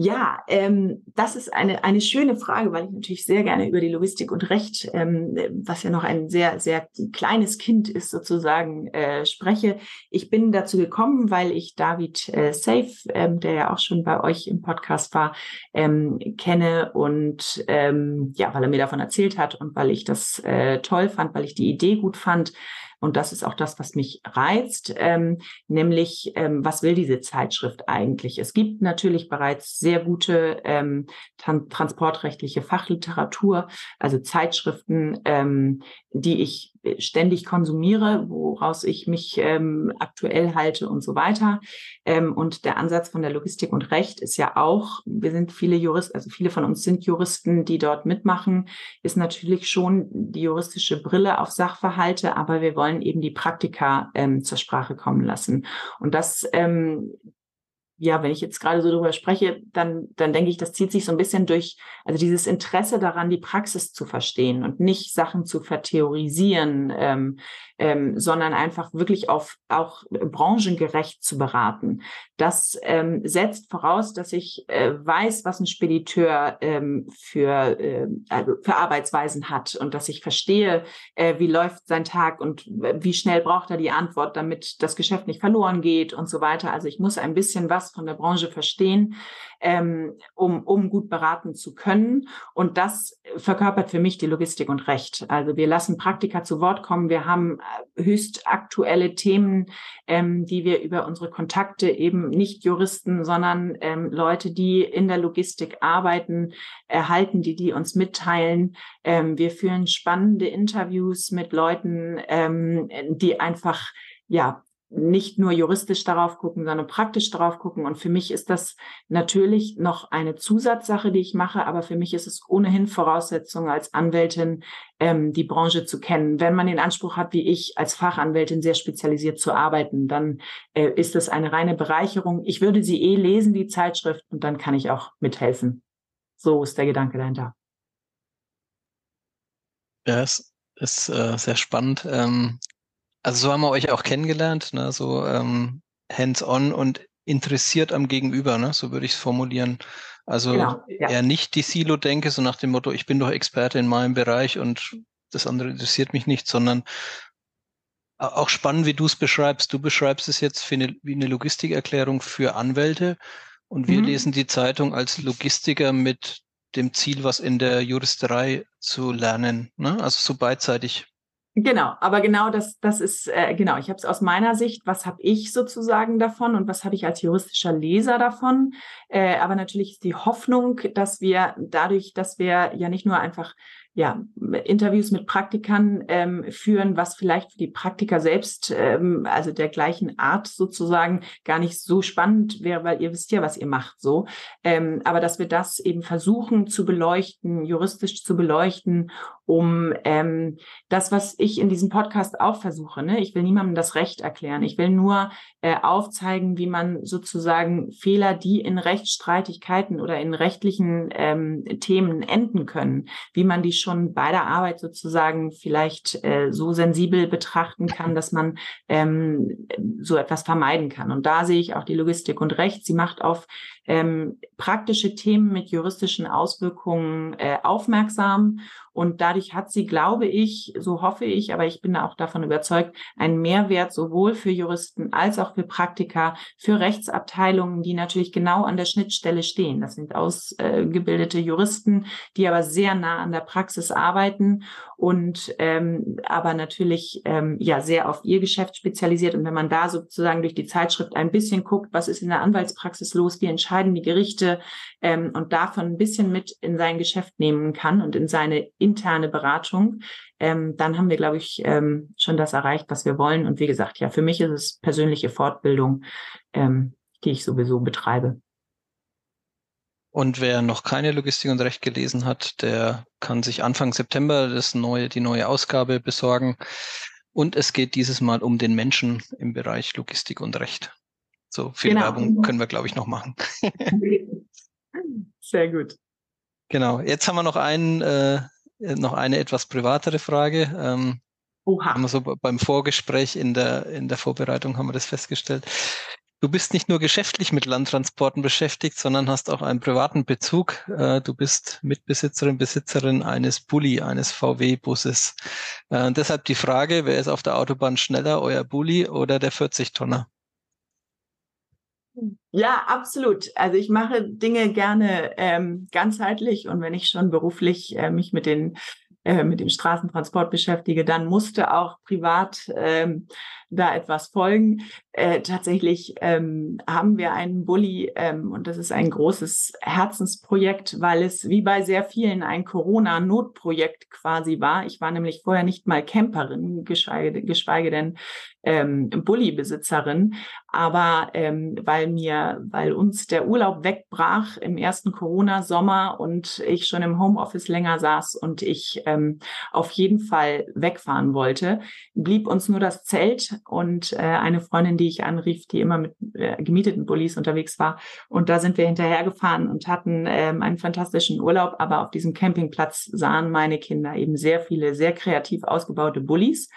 Ja, ähm, das ist eine, eine schöne Frage, weil ich natürlich sehr gerne über die Logistik und Recht, ähm, was ja noch ein sehr, sehr kleines Kind ist, sozusagen äh, spreche. Ich bin dazu gekommen, weil ich David äh, Safe, ähm, der ja auch schon bei euch im Podcast war, ähm, kenne und ähm, ja, weil er mir davon erzählt hat und weil ich das äh, toll fand, weil ich die Idee gut fand, und das ist auch das, was mich reizt, ähm, nämlich ähm, was will diese Zeitschrift eigentlich? Es gibt natürlich bereits sehr gute ähm, transportrechtliche Fachliteratur, also Zeitschriften, ähm, die ich ständig konsumiere, woraus ich mich ähm, aktuell halte und so weiter. Ähm, und der Ansatz von der Logistik und Recht ist ja auch, wir sind viele Juristen, also viele von uns sind Juristen, die dort mitmachen, ist natürlich schon die juristische Brille auf Sachverhalte, aber wir wollen eben die Praktika ähm, zur Sprache kommen lassen. Und das ähm, ja, wenn ich jetzt gerade so darüber spreche, dann, dann denke ich, das zieht sich so ein bisschen durch, also dieses Interesse daran, die Praxis zu verstehen und nicht Sachen zu vertheorisieren, ähm, ähm, sondern einfach wirklich auf auch branchengerecht zu beraten. Das ähm, setzt voraus, dass ich äh, weiß, was ein Spediteur ähm, für, äh, also für Arbeitsweisen hat und dass ich verstehe, äh, wie läuft sein Tag und wie schnell braucht er die Antwort, damit das Geschäft nicht verloren geht und so weiter. Also ich muss ein bisschen was von der Branche verstehen, ähm, um, um gut beraten zu können. Und das verkörpert für mich die Logistik und Recht. Also wir lassen Praktika zu Wort kommen. Wir haben äh, höchst aktuelle Themen, ähm, die wir über unsere Kontakte eben nicht Juristen, sondern ähm, Leute, die in der Logistik arbeiten, erhalten, die die uns mitteilen. Ähm, wir führen spannende Interviews mit Leuten, ähm, die einfach ja nicht nur juristisch darauf gucken, sondern praktisch darauf gucken. Und für mich ist das natürlich noch eine Zusatzsache, die ich mache, aber für mich ist es ohnehin Voraussetzung als Anwältin, ähm, die Branche zu kennen. Wenn man den Anspruch hat, wie ich als Fachanwältin sehr spezialisiert zu arbeiten, dann äh, ist das eine reine Bereicherung. Ich würde sie eh lesen, die Zeitschrift, und dann kann ich auch mithelfen. So ist der Gedanke dahinter. Ja, es ist äh, sehr spannend. Ähm, also so haben wir euch auch kennengelernt, ne? so ähm, hands-on und interessiert am Gegenüber, ne? so würde ich es formulieren. Also genau, ja. eher nicht die Silo-Denke, so nach dem Motto, ich bin doch Experte in meinem Bereich und das andere interessiert mich nicht, sondern auch spannend, wie du es beschreibst. Du beschreibst es jetzt eine, wie eine Logistikerklärung für Anwälte und wir mhm. lesen die Zeitung als Logistiker mit dem Ziel, was in der Juristerei zu lernen. Ne? Also so beidseitig Genau, aber genau das, das ist, äh, genau, ich habe es aus meiner Sicht, was habe ich sozusagen davon und was habe ich als juristischer Leser davon? Äh, aber natürlich ist die Hoffnung, dass wir dadurch, dass wir ja nicht nur einfach ja, Interviews mit Praktikern ähm, führen, was vielleicht für die Praktiker selbst, ähm, also der gleichen Art sozusagen, gar nicht so spannend wäre, weil ihr wisst ja, was ihr macht so. Ähm, aber dass wir das eben versuchen zu beleuchten, juristisch zu beleuchten, um ähm, das, was ich in diesem Podcast auch versuche. Ne? Ich will niemandem das Recht erklären. Ich will nur äh, aufzeigen, wie man sozusagen Fehler, die in Rechtsstreitigkeiten oder in rechtlichen ähm, Themen enden können, wie man die schon bei der Arbeit sozusagen vielleicht äh, so sensibel betrachten kann, dass man ähm, so etwas vermeiden kann. Und da sehe ich auch die Logistik und Recht. Sie macht auf ähm, praktische Themen mit juristischen Auswirkungen äh, aufmerksam. Und dadurch hat sie, glaube ich, so hoffe ich, aber ich bin auch davon überzeugt, einen Mehrwert sowohl für Juristen als auch für Praktiker, für Rechtsabteilungen, die natürlich genau an der Schnittstelle stehen. Das sind ausgebildete Juristen, die aber sehr nah an der Praxis arbeiten und ähm, aber natürlich ähm, ja sehr auf ihr Geschäft spezialisiert. Und wenn man da sozusagen durch die Zeitschrift ein bisschen guckt, was ist in der Anwaltspraxis los, wie entscheiden die Gerichte ähm, und davon ein bisschen mit in sein Geschäft nehmen kann und in seine interne Beratung, ähm, dann haben wir, glaube ich, ähm, schon das erreicht, was wir wollen. Und wie gesagt, ja, für mich ist es persönliche Fortbildung, ähm, die ich sowieso betreibe. Und wer noch keine Logistik und Recht gelesen hat, der kann sich Anfang September das neue, die neue Ausgabe besorgen. Und es geht dieses Mal um den Menschen im Bereich Logistik und Recht. So viel genau. Werbung können wir, glaube ich, noch machen. Sehr gut. Genau. Jetzt haben wir noch einen, äh, noch eine etwas privatere Frage. Ähm, Oha. Haben wir so beim Vorgespräch in der, in der Vorbereitung haben wir das festgestellt. Du bist nicht nur geschäftlich mit Landtransporten beschäftigt, sondern hast auch einen privaten Bezug. Äh, du bist Mitbesitzerin, Besitzerin eines Bulli, eines VW-Busses. Äh, deshalb die Frage, wer ist auf der Autobahn schneller, euer Bulli oder der 40-Tonner? Ja, absolut. Also ich mache Dinge gerne ähm, ganzheitlich und wenn ich schon beruflich äh, mich mit den äh, mit dem Straßentransport beschäftige, dann musste auch privat ähm, da etwas folgen. Äh, tatsächlich ähm, haben wir einen Bulli ähm, und das ist ein großes Herzensprojekt, weil es wie bei sehr vielen ein Corona-Notprojekt quasi war. Ich war nämlich vorher nicht mal Camperin, geschweige, geschweige denn ähm, Bulli-Besitzerin. Aber ähm, weil mir, weil uns der Urlaub wegbrach im ersten Corona-Sommer und ich schon im Homeoffice länger saß und ich ähm, auf jeden Fall wegfahren wollte, blieb uns nur das Zelt und äh, eine Freundin, die ich anrief, die immer mit äh, gemieteten Bullis unterwegs war. Und da sind wir hinterhergefahren und hatten ähm, einen fantastischen Urlaub. Aber auf diesem Campingplatz sahen meine Kinder eben sehr viele, sehr kreativ ausgebaute Bullis.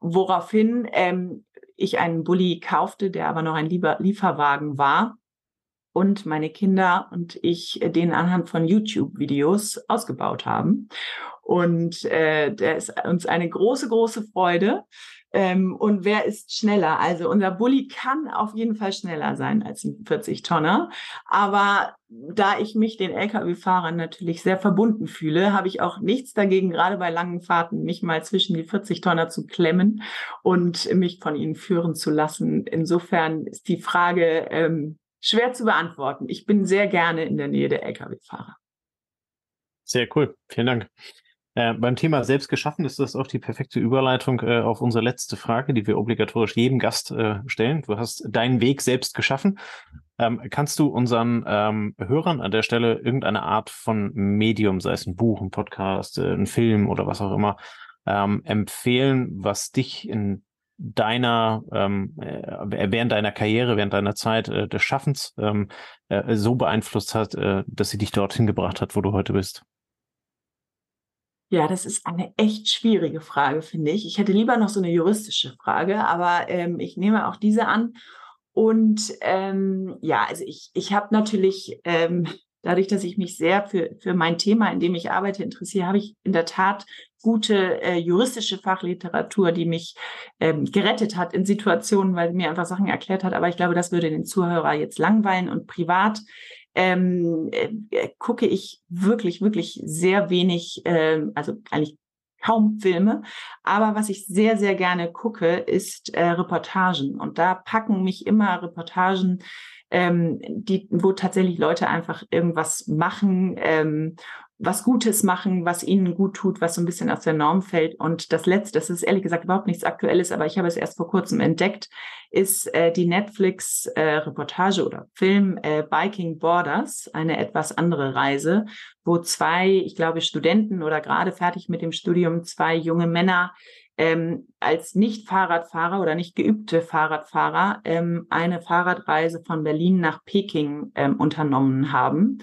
Woraufhin ähm, ich einen Bulli kaufte, der aber noch ein Lieber Lieferwagen war und meine Kinder und ich den anhand von YouTube-Videos ausgebaut haben. Und äh, der ist uns eine große, große Freude. Ähm, und wer ist schneller? Also unser Bulli kann auf jeden Fall schneller sein als ein 40-Tonner. Aber da ich mich den Lkw-Fahrern natürlich sehr verbunden fühle, habe ich auch nichts dagegen, gerade bei langen Fahrten, mich mal zwischen die 40-Tonner zu klemmen und mich von ihnen führen zu lassen. Insofern ist die Frage ähm, schwer zu beantworten. Ich bin sehr gerne in der Nähe der Lkw-Fahrer. Sehr cool. Vielen Dank. Äh, beim Thema selbst geschaffen ist das auch die perfekte Überleitung äh, auf unsere letzte Frage, die wir obligatorisch jedem Gast äh, stellen. Du hast deinen Weg selbst geschaffen. Ähm, kannst du unseren ähm, Hörern an der Stelle irgendeine Art von Medium, sei es ein Buch, ein Podcast, äh, ein Film oder was auch immer, ähm, empfehlen, was dich in deiner ähm, äh, während deiner Karriere, während deiner Zeit äh, des Schaffens ähm, äh, so beeinflusst hat, dass sie dich dorthin gebracht hat, wo du heute bist? Ja, das ist eine echt schwierige Frage, finde ich. Ich hätte lieber noch so eine juristische Frage, aber ähm, ich nehme auch diese an. Und ähm, ja, also ich, ich habe natürlich, ähm, dadurch, dass ich mich sehr für, für mein Thema, in dem ich arbeite, interessiere, habe ich in der Tat gute äh, juristische Fachliteratur, die mich ähm, gerettet hat in Situationen, weil sie mir einfach Sachen erklärt hat. Aber ich glaube, das würde den Zuhörer jetzt langweilen und privat ähm, äh, gucke ich wirklich, wirklich sehr wenig, äh, also eigentlich kaum Filme. Aber was ich sehr, sehr gerne gucke, ist äh, Reportagen. Und da packen mich immer Reportagen, ähm, die, wo tatsächlich Leute einfach irgendwas machen ähm, was Gutes machen, was ihnen gut tut, was so ein bisschen aus der Norm fällt. Und das Letzte, das ist ehrlich gesagt überhaupt nichts Aktuelles, aber ich habe es erst vor kurzem entdeckt, ist äh, die Netflix-Reportage äh, oder Film äh, Biking Borders, eine etwas andere Reise, wo zwei, ich glaube, Studenten oder gerade fertig mit dem Studium, zwei junge Männer ähm, als Nicht-Fahrradfahrer oder nicht geübte Fahrradfahrer ähm, eine Fahrradreise von Berlin nach Peking ähm, unternommen haben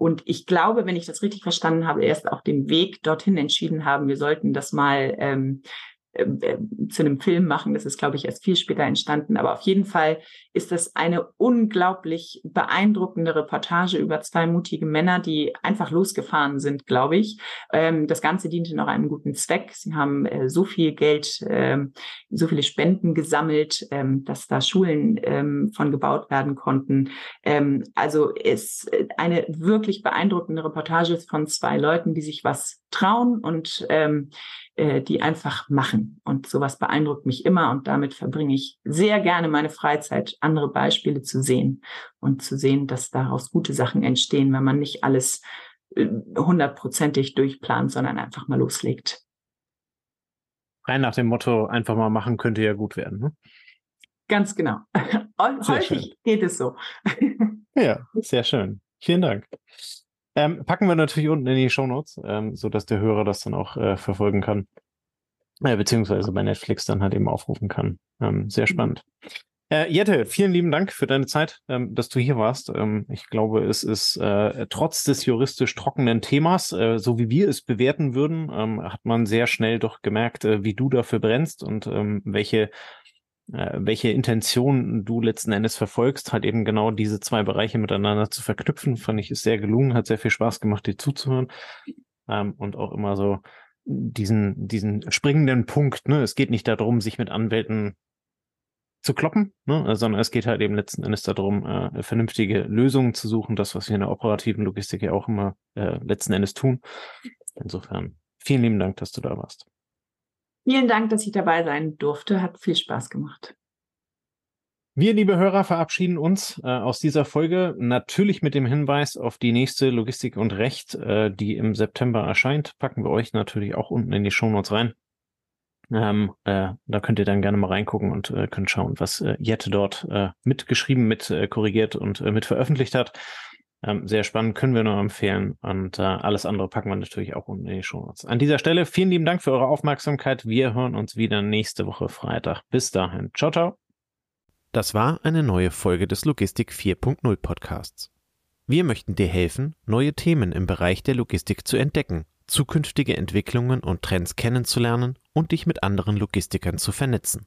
und ich glaube, wenn ich das richtig verstanden habe, erst auf dem Weg dorthin entschieden haben, wir sollten das mal ähm, äh, äh, zu einem Film machen. Das ist, glaube ich, erst viel später entstanden. Aber auf jeden Fall ist das eine unglaublich beeindruckende Reportage über zwei mutige Männer, die einfach losgefahren sind, glaube ich. Ähm, das Ganze diente noch einem guten Zweck. Sie haben äh, so viel Geld, ähm, so viele Spenden gesammelt, ähm, dass da Schulen ähm, von gebaut werden konnten. Ähm, also ist eine wirklich beeindruckende Reportage von zwei Leuten, die sich was trauen und ähm, äh, die einfach machen. Und sowas beeindruckt mich immer und damit verbringe ich sehr gerne meine Freizeit, andere Beispiele zu sehen und zu sehen, dass daraus gute Sachen entstehen, wenn man nicht alles äh, hundertprozentig durchplant, sondern einfach mal loslegt. Rein nach dem Motto, einfach mal machen könnte ja gut werden. Ne? Ganz genau. Häufig geht es so. ja, sehr schön. Vielen Dank. Ähm, packen wir natürlich unten in die Show Notes, ähm, so dass der Hörer das dann auch äh, verfolgen kann. Äh, beziehungsweise bei Netflix dann halt eben aufrufen kann. Ähm, sehr mhm. spannend. Äh, Jette, vielen lieben Dank für deine Zeit, ähm, dass du hier warst. Ähm, ich glaube, es ist äh, trotz des juristisch trockenen Themas, äh, so wie wir es bewerten würden, ähm, hat man sehr schnell doch gemerkt, äh, wie du dafür brennst und ähm, welche welche Intention du letzten Endes verfolgst, halt eben genau diese zwei Bereiche miteinander zu verknüpfen, fand ich ist sehr gelungen, hat sehr viel Spaß gemacht, dir zuzuhören ähm, und auch immer so diesen, diesen springenden Punkt, ne? Es geht nicht darum, sich mit Anwälten zu kloppen, ne? sondern es geht halt eben letzten Endes darum, äh, vernünftige Lösungen zu suchen, das, was wir in der operativen Logistik ja auch immer äh, letzten Endes tun. Insofern, vielen lieben Dank, dass du da warst. Vielen Dank, dass ich dabei sein durfte. Hat viel Spaß gemacht. Wir, liebe Hörer, verabschieden uns äh, aus dieser Folge natürlich mit dem Hinweis auf die nächste Logistik und Recht, äh, die im September erscheint. Packen wir euch natürlich auch unten in die Shownotes rein. Ähm, äh, da könnt ihr dann gerne mal reingucken und äh, könnt schauen, was äh, Jette dort äh, mitgeschrieben, mit korrigiert und mit veröffentlicht hat. Ähm, sehr spannend, können wir nur empfehlen. Und äh, alles andere packen wir natürlich auch unten in die Show Notes. An dieser Stelle vielen lieben Dank für eure Aufmerksamkeit. Wir hören uns wieder nächste Woche Freitag. Bis dahin. Ciao, ciao. Das war eine neue Folge des Logistik 4.0 Podcasts. Wir möchten dir helfen, neue Themen im Bereich der Logistik zu entdecken, zukünftige Entwicklungen und Trends kennenzulernen und dich mit anderen Logistikern zu vernetzen.